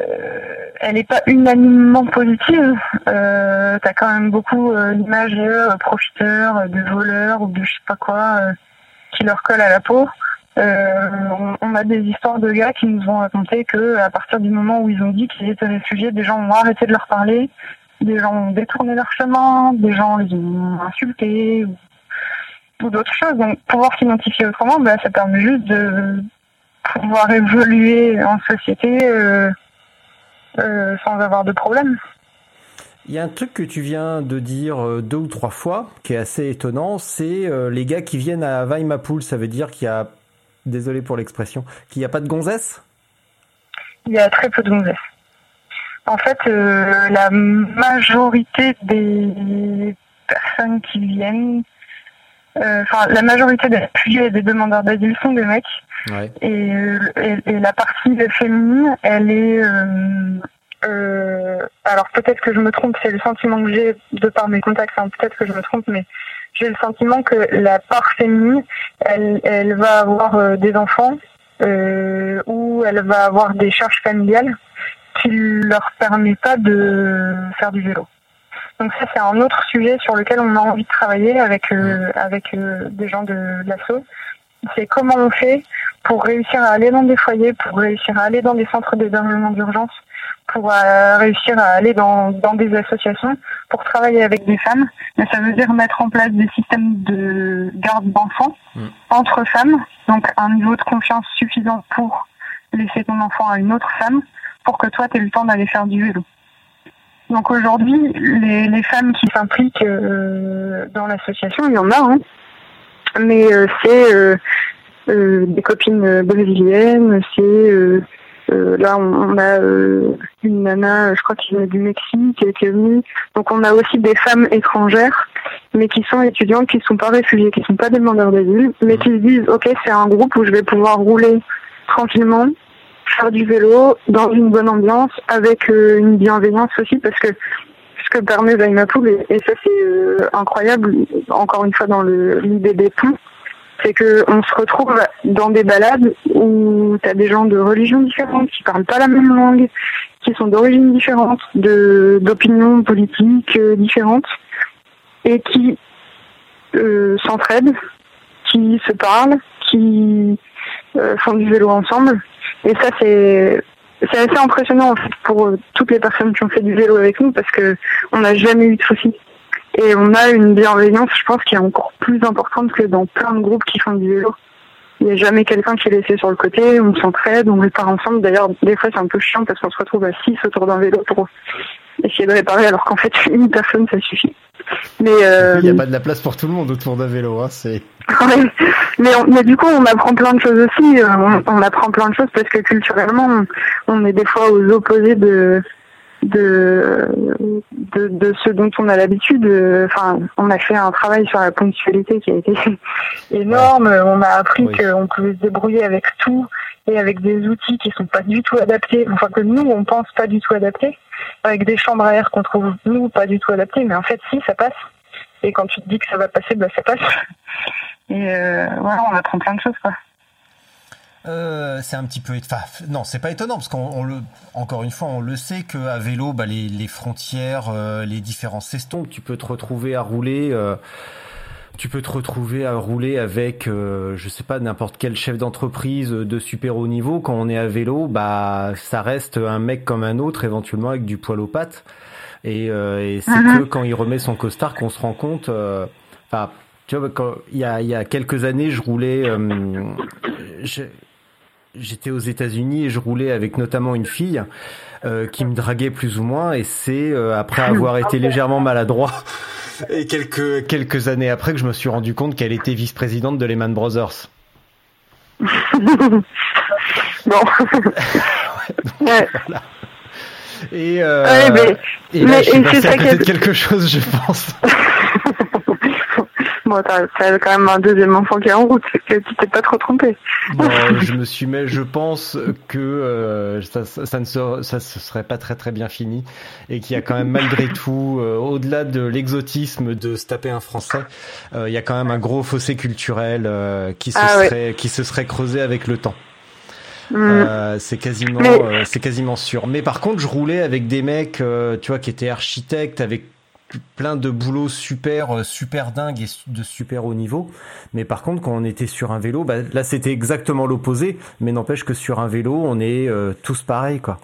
elle est pas unanimement positive. Euh, T'as quand même beaucoup euh, l'image de euh, profiteurs, de voleurs ou de je sais pas quoi euh, qui leur colle à la peau. Euh, on, on a des histoires de gars qui nous ont raconté que à partir du moment où ils ont dit qu'ils étaient réfugiés, des gens ont arrêté de leur parler, des gens ont détourné leur chemin, des gens les ont insultés ou, ou d'autres choses. Donc pouvoir s'identifier autrement, bah, ça permet juste de pouvoir évoluer en société euh, euh, sans avoir de problème. Il y a un truc que tu viens de dire euh, deux ou trois fois qui est assez étonnant, c'est les gars qui viennent à Weimapool, ça veut dire qu'il y a, désolé pour l'expression, qu'il n'y a pas de gonzesse Il y a très peu de gonzesses. En fait, euh, la majorité des personnes qui viennent, euh, enfin la majorité des réfugiés des demandeurs d'asile sont des mecs. Ouais. Et, euh, et, et la partie féminine, elle est. alors peut-être que je me trompe, c'est le sentiment que j'ai de par mes contacts. hein, peut-être que je me trompe, mais j'ai le sentiment que la part féminine, elle, elle va avoir des enfants euh, ou elle va avoir des charges familiales qui leur permet pas de faire du vélo. Donc ça c'est un autre sujet sur lequel on a envie de travailler avec euh, avec euh, des gens de, de l'asso. C'est comment on fait pour réussir à aller dans des foyers, pour réussir à aller dans des centres d'hébergement d'urgence, pour euh, réussir à aller dans, dans des associations, pour travailler avec des femmes. Mais ça veut dire mettre en place des systèmes de garde d'enfants Mm. entre femmes, donc un niveau de confiance suffisant pour laisser ton enfant à une autre femme, pour que toi tu aies le temps d'aller faire du vélo. Donc aujourd'hui, les, femmes qui s'impliquent euh, dans l'association, il y en a, hein. mais euh, c'est euh, des copines brésiliennes, c'est là on, a une nana, je crois qui vient du Mexique, qui est venue. Donc on a aussi des femmes étrangères, mais qui sont étudiantes, qui ne sont pas réfugiées, qui ne sont pas demandeurs d'asile, mais qui se disent ok c'est un groupe où je vais pouvoir rouler tranquillement, faire du vélo dans une bonne ambiance, avec euh, une bienveillance aussi, parce que ce que permet Zainapoul, et, et ça c'est euh, incroyable, encore une fois dans l'idée des ponts, c'est que on se retrouve dans des balades où tu as des gens de religions différentes, qui parlent pas la même langue, qui sont d'origines différentes, d'opinions politiques euh, différentes, et qui s'entraident, qui se parlent, qui font du vélo ensemble. Et ça, c'est c'est assez impressionnant en fait pour euh, toutes les personnes qui ont fait du vélo avec nous parce que on n'a jamais eu de soucis. Et on a une bienveillance, je pense, qui est encore plus importante que dans plein de groupes qui font du vélo. Il n'y a jamais quelqu'un qui est laissé sur le côté, on s'entraide, on répare ensemble. D'ailleurs, des fois, c'est un peu chiant parce qu'on se retrouve à six autour d'un vélo pour essayer de réparer alors qu'en fait, une personne, ça suffit. Mais, euh, Il n'y a pas de la place pour tout le monde autour d'un vélo, hein, c'est... Ouais. mais, on- mais du coup, on apprend plein de choses aussi. euh, On, on apprend plein de choses parce que culturellement, on, on est des fois aux opposés de de, de, de ce dont on a l'habitude. euh, Enfin, on a fait un travail sur la ponctualité qui a été énorme. On a appris Oui. qu'on pouvait se débrouiller avec tout et avec des outils qui sont pas du tout adaptés. Enfin, que nous, on pense pas du tout adaptés. Avec des chambres à air qu'on trouve, nous, pas du tout adaptées. Mais en fait, si, ça passe. Et quand tu te dis que ça va passer, bah, ça passe. Et euh, voilà, on apprend plein de choses, quoi. Euh, c'est un petit peu, enfin, non, c'est pas étonnant parce qu'on on le, encore une fois, on le sait que à vélo, bah, les, les frontières, euh, les différences s'estompent. Tu peux te retrouver à rouler, euh, tu peux te retrouver à rouler avec, euh, je sais pas, n'importe quel chef d'entreprise de super haut niveau. Quand on est à vélo, bah, ça reste un mec comme un autre, éventuellement avec du poil aux pattes. Et, euh, et c'est Mhm. que quand il remet son costard qu'on se rend compte. euh, Enfin, tu vois, quand il y a, il y a quelques années, je roulais. euh, je- J'étais aux États-Unis et je roulais avec notamment une fille euh, qui me draguait plus ou moins et c'est euh, après avoir été légèrement maladroit et quelques quelques années après que je me suis rendu compte qu'elle était vice-présidente de Lehman Brothers. Bon. Ouais. Et, euh, Ouais, mais- et là, mais- je suis et passé c'est à ça côté que- de quelque chose, je pense. Bon, t'as quand même un deuxième enfant qui est en route, c'est que tu t'es pas trop trompé. Non, je me suis mais je pense que euh, ça, ça, ne se, ça se serait pas très très bien fini et qu'il y a quand même malgré tout, euh, au-delà de l'exotisme de se taper un français, euh, il y a quand même un gros fossé culturel qui se Ah ouais. serait qui se serait creusé avec le temps. Euh, c'est quasiment Mais- euh, c'est quasiment sûr. Mais par contre, je roulais avec des mecs, euh, tu vois, qui étaient architectes avec plein de boulots super euh, super dingues et de super haut niveau. Mais par contre, quand on était sur un vélo, bah, là c'était exactement l'opposé. Mais n'empêche que sur un vélo, on est euh, tous pareils, quoi.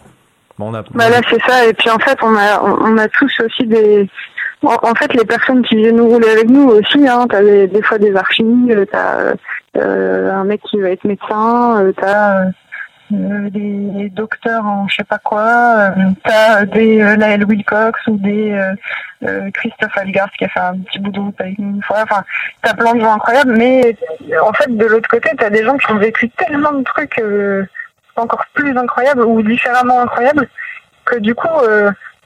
Bon, on a, Bah là, c'est ça. Et puis en fait, on a, on a tous aussi des. En, fait, les personnes qui viennent nous rouler avec nous aussi, hein, t'as des, des fois des archis, euh, t'as euh, un mec qui va être médecin, euh, t'as euh, des docteurs en je sais pas quoi, euh, t'as des euh, Lael Wilcox ou des euh, euh, Christophe Algars qui a fait un petit bout de route avec une fois. Enfin, t'as plein de gens incroyables, mais en fait, de l'autre côté, t'as des gens qui ont vécu tellement de trucs euh, encore plus incroyables ou différemment incroyables que du coup,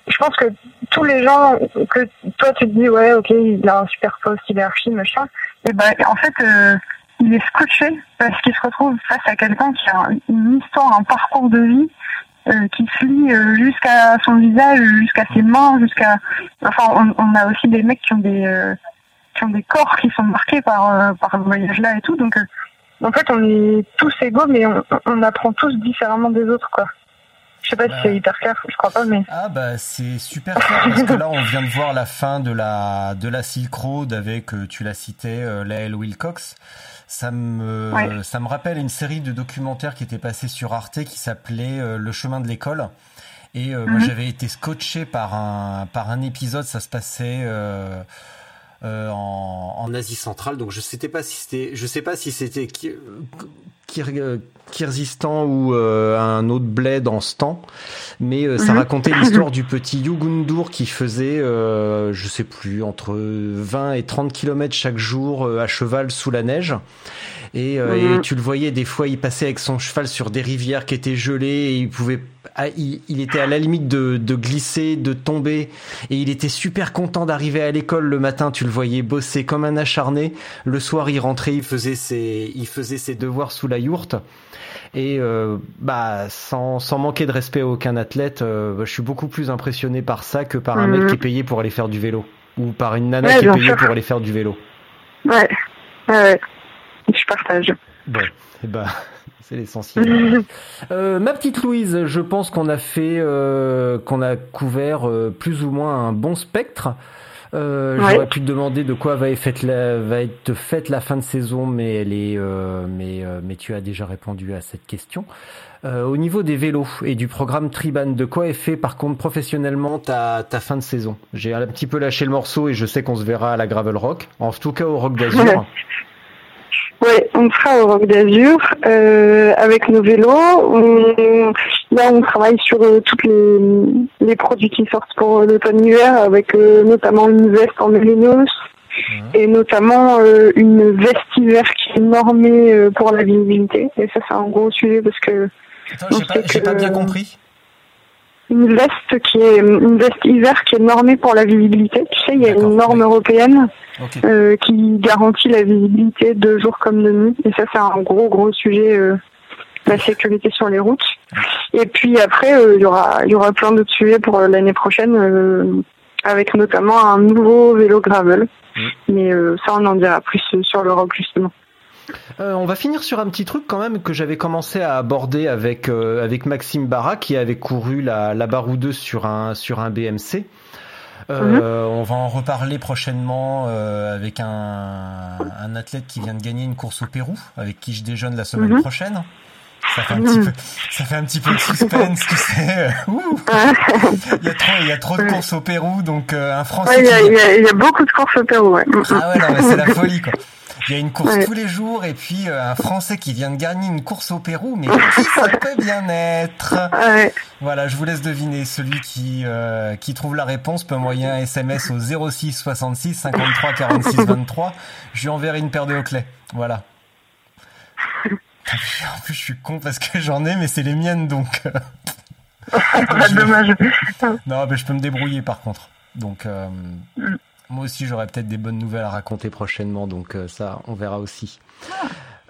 je pense que tous les gens que toi tu te dis ouais ok il a un super poste, il est archi machin, et ben en fait il est scotché parce qu'il se retrouve face à quelqu'un qui a une histoire, un parcours de vie euh, qui se lie euh, jusqu'à son visage, jusqu'à ses mains, jusqu'à enfin on, on a aussi des mecs qui ont des euh, qui ont des corps qui sont marqués par euh, par le voyage là et tout donc euh, en fait on est tous égaux mais on, on apprend tous différemment des autres quoi. Je sais pas si c'est hyper clair, je crois pas mais Ah bah c'est super clair parce que là on vient de voir la fin de la de la Silk Road avec euh, tu l'as cité euh, Lael Wilcox. Ça me Ouais. ça me rappelle une série de documentaires qui était passée sur Arte qui s'appelait euh, Le chemin de l'école. Et euh, moi Mhm. j'avais été scotché par un par un épisode, ça se passait euh, en, en Asie centrale. Donc je sais pas si c'était je sais pas si c'était Kyrgyzstan ou euh, un autre bled en ce temps, mais euh, ça Mhm. racontait l'histoire du petit Yugundur qui faisait, euh, je sais plus, entre 20 et 30 kilomètres chaque jour euh, à cheval sous la neige. Et, euh, et Mhm. tu le voyais des fois, il passait avec son cheval sur des rivières qui étaient gelées et il pouvait, il, il était à la limite de, de glisser, de tomber et il était super content d'arriver à l'école le matin. Tu le voyais bosser comme un acharné. Le soir, il rentrait, il faisait ses, il faisait ses devoirs sous la yourte. Et euh, bah sans, sans manquer de respect à aucun athlète, euh, bah, je suis beaucoup plus impressionné par ça que par un mec qui est payé pour aller faire du vélo ou par une nana Ouais, qui est payée sûr. pour aller faire du vélo. Ouais, ouais. Je partage. Bon, et bah c'est l'essentiel. Euh, ma petite Louise, je pense qu'on a fait, euh, qu'on a couvert euh, plus ou moins un bon spectre. Euh, Ouais. J'aurais pu te demander de quoi va être faite la, va être faite la fin de saison, mais elle est, euh, mais, euh, mais tu as déjà répondu à cette question. Euh, au niveau des vélos et du programme Triban, de quoi est fait par contre professionnellement ta, ta fin de saison? J'ai un petit peu lâché le morceau et je sais qu'on se verra à la Gravel Rock, en tout cas au Rock d'Azur. Ouais, on sera au Rock d'Azur euh, avec nos vélos. On- là, on travaille sur euh, tous les, les produits qui sortent pour l'automne-hiver, avec euh, notamment une veste en mérinos et notamment euh, une veste hiver qui est normée euh, pour la visibilité. Et ça, c'est un gros sujet parce que j'ai pas, que- bien compris. une veste qui est une veste hiver qui est normée pour la visibilité. Tu sais, il y a une norme oui. européenne Euh, qui garantit la visibilité de jour comme de nuit. Et ça, c'est un gros, gros sujet, euh, la sécurité sur les routes. Et puis après, euh, il y aura, il y aura plein d'autres sujets pour l'année prochaine, avec notamment un nouveau vélo gravel. Mm. Mais ça, on en dira plus sur l'Europe justement. Euh, on va finir sur un petit truc quand même que j'avais commencé à aborder avec euh, avec Maxime Barra qui avait couru la, la baroudeuse sur un sur un BMC. Euh, On va en reparler prochainement euh, avec un, un athlète qui vient de gagner une course au Pérou, avec qui je déjeune la semaine Mhm. prochaine. Ça fait un petit peu, ça fait un petit peu de suspense, tu sais. Ouh. Il y a trop, il y a trop de courses au Pérou, donc euh, un Français. Ouais, il y, a- qui- il y a- il y a beaucoup de courses au Pérou. Ouais. Ah ouais, non, mais c'est la folie, quoi. Il y a une course tous les jours et puis euh, un Français qui vient de gagner une course au Pérou, mais qui ça peut bien être. Voilà, je vous laisse deviner. Celui qui euh, qui trouve la réponse peut envoyer un SMS au 06 66 53 46 23. Je lui enverrai une paire de Oakley. Voilà. En plus, je suis con parce que j'en ai, mais c'est les miennes, donc. euh, Ah, dommage. non, mais je peux me débrouiller par contre. Donc, euh, Mm. Moi aussi, j'aurai peut-être des bonnes nouvelles à raconter prochainement. Donc, euh, ça, on verra aussi.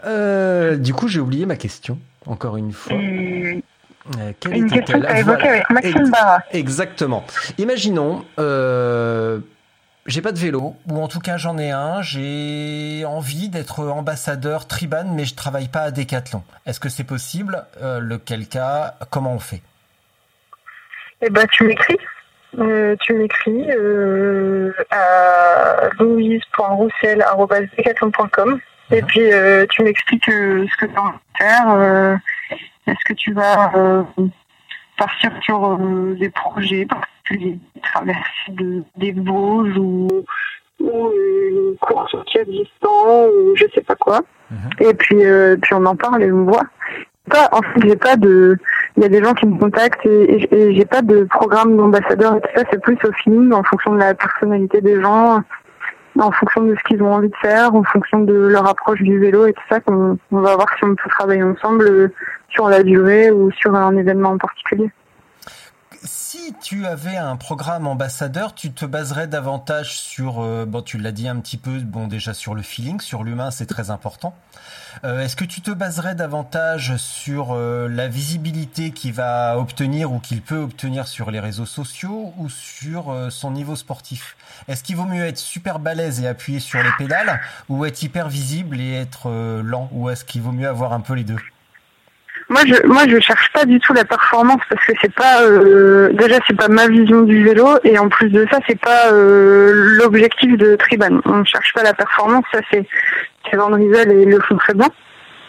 Euh, du coup, j'ai oublié ma question, encore une fois. Et Euh, quelle Une question que tu as évoquée avec Maxime Barra. Exactement. Imaginons, euh, j'ai pas de vélo, ou en tout cas j'en ai un, j'ai envie d'être ambassadeur Triban, mais je travaille pas à Decathlon. Est-ce que c'est possible? Euh, Lequel cas? Comment on fait? Eh ben, tu m'écris. Euh, tu m'écris euh, à louise.roussel.com et puis euh, tu m'expliques ce que tu as envie de faire. Est-ce que tu vas partir sur des projets particuliers, traverser de, des Vosges ou, ou une course qui existant ou je sais pas quoi. Mhm. Et puis, puis on en parle et on voit. Pas, en fait, j'ai pas de. Il y a des gens qui me contactent et, et- j'ai pas de programme d'ambassadeur et tout ça. C'est plus au feeling, en fonction de la personnalité des gens, en fonction de ce qu'ils ont envie de faire, en fonction de leur approche du vélo et tout ça. qu'on on va voir si on peut travailler ensemble euh, sur la durée ou sur un événement en particulier. Si tu avais un programme ambassadeur, tu te baserais davantage sur, euh, bon, tu l'as dit un petit peu, bon, déjà sur le feeling, sur l'humain, c'est très important. Euh, Est-ce que tu te baserais davantage sur euh, la visibilité qu'il va obtenir ou qu'il peut obtenir sur les réseaux sociaux ou sur euh, son niveau sportif? Est-ce qu'il vaut mieux être super balèze et appuyer sur les pédales ou être hyper visible et être euh, lent? Ou est-ce qu'il vaut mieux avoir un peu les deux? Moi, je, moi, je cherche pas du tout la performance parce que c'est pas euh, déjà c'est pas ma vision du vélo et en plus de ça c'est pas euh, l'objectif de Triban. On cherche pas la performance, ça c'est c'est Van et ils le font très bien.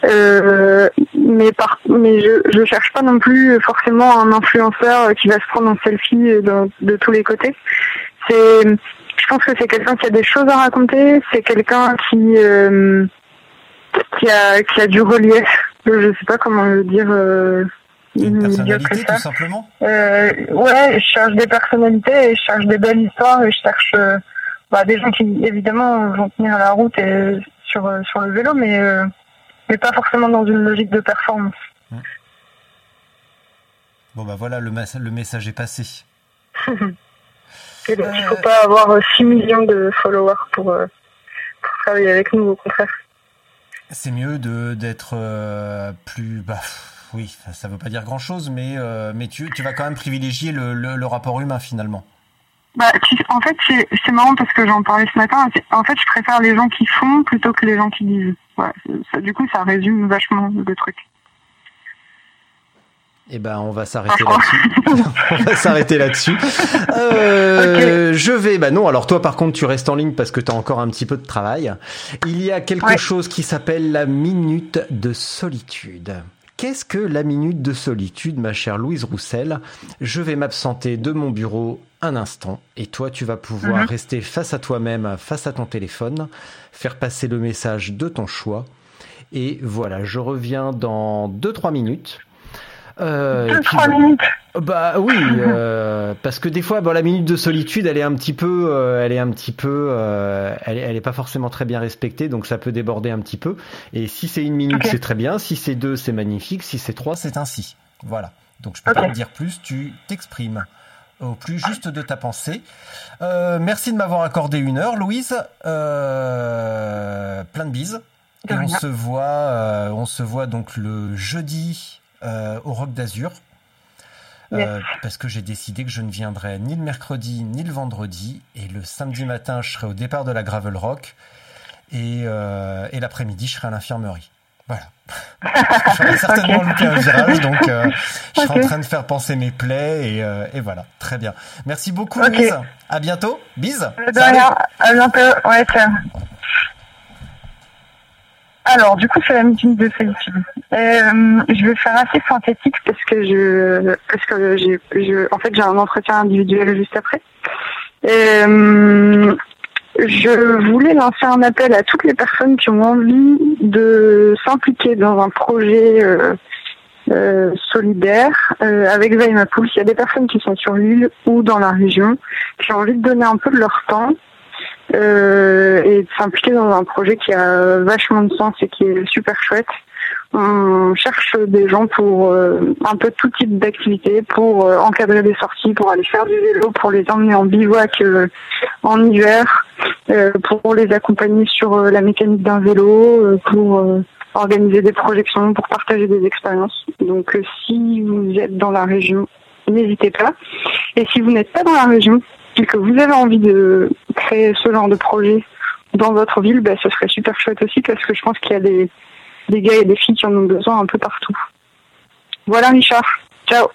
Euh, mais par mais je je cherche pas non plus forcément un influenceur qui va se prendre en selfie de, de tous les côtés. C'est je pense que c'est quelqu'un qui a des choses à raconter, c'est quelqu'un qui euh, qui a qui a du relief. Je sais pas comment le dire. Euh, Une personnalité tout simplement Euh, ouais, je cherche des personnalités, et je cherche des belles histoires, et je cherche euh, bah, des gens qui évidemment vont tenir la route et sur euh, sur le vélo, mais euh, mais pas forcément dans une logique de performance. Bon bah voilà, le, le message est passé. Et donc, il Euh, faut pas avoir euh, 6 millions de followers pour, euh, pour travailler avec nous, au contraire. C'est mieux de d'être euh, plus bah oui, ça- veut pas dire grand chose, mais euh, mais tu, tu vas quand même privilégier le, le, le rapport humain finalement. Bah, tu- en fait, c'est marrant parce que j'en parlais ce matin. En fait, je préfère les gens qui font plutôt que les gens qui disent. C'est- ça, du coup, ça résume vachement le truc. Eh ben, on va s'arrêter là-dessus. on va s'arrêter là-dessus. Euh, Je vais. Bah non. Alors toi, par contre, tu restes en ligne parce que tu as encore un petit peu de travail. Il y a quelque Ouais. chose qui s'appelle la minute de solitude. Qu'est-ce que la minute de solitude, ma chère Louise Roussel? Je vais m'absenter de mon bureau un instant et toi, tu vas pouvoir Mhm. rester face à toi-même, face à ton téléphone, faire passer le message de ton choix. Et voilà, je reviens dans 2-3 minutes. Euh, et Deux, puis trois bon. minutes. Bah oui, euh, parce que des fois, bon, la minute de solitude, elle est un petit peu, euh, elle est un petit peu, euh, elle, elle est pas forcément très bien respectée, donc ça peut déborder un petit peu. Et si c'est une minute, c'est très bien. Si c'est deux, c'est magnifique. Si c'est trois, c'est ainsi. Voilà. Donc je peux Ok. pas te dire plus. Tu t'exprimes au plus juste de ta pensée. Merci de m'avoir accordé une heure, Louise. Plein de bises. Et on se voit, on se voit donc le jeudi au Rock d'Azur. Euh, parce que j'ai décidé que je ne viendrai ni le mercredi ni le vendredi. Et le samedi matin, je serai au départ de la Gravel Rock. Et, euh, et l'après-midi, je serai à l'infirmerie. Voilà. J'aurais certainement Ok. loupé un virage, donc euh, je serai Ok. en train de faire penser mes plaies. Et, euh, et voilà, très bien. Merci beaucoup. Louise. À bientôt. Bise. De Salut. rien. À bientôt. Ouais. Alors, du coup, c'est la meeting de solitude. Euh, je vais faire assez synthétique parce que je, parce que j'ai, je, en fait, j'ai un entretien individuel juste après. Euh, je voulais lancer un appel à toutes les personnes qui ont envie de s'impliquer dans un projet euh, euh, solidaire euh, avec Vaimapool. Il y a des personnes qui sont sur l'île ou dans la région qui ont envie de donner un peu de leur temps euh, et de s'impliquer dans un projet qui a vachement de sens et qui est super chouette. On cherche des gens pour euh, un peu tout type d'activité, pour euh, encadrer des sorties, pour aller faire du vélo, pour les emmener en bivouac euh, en hiver, pour les accompagner sur la mécanique d'un vélo, pour organiser des projections, pour partager des expériences. Donc si vous êtes dans la région, n'hésitez pas. Et si vous n'êtes pas dans la région et que vous avez envie de créer ce genre de projet dans votre ville, bah, ce serait super chouette aussi parce que je pense qu'il y a des, des gars et des filles qui en ont besoin un peu partout. Voilà Richard. Ciao.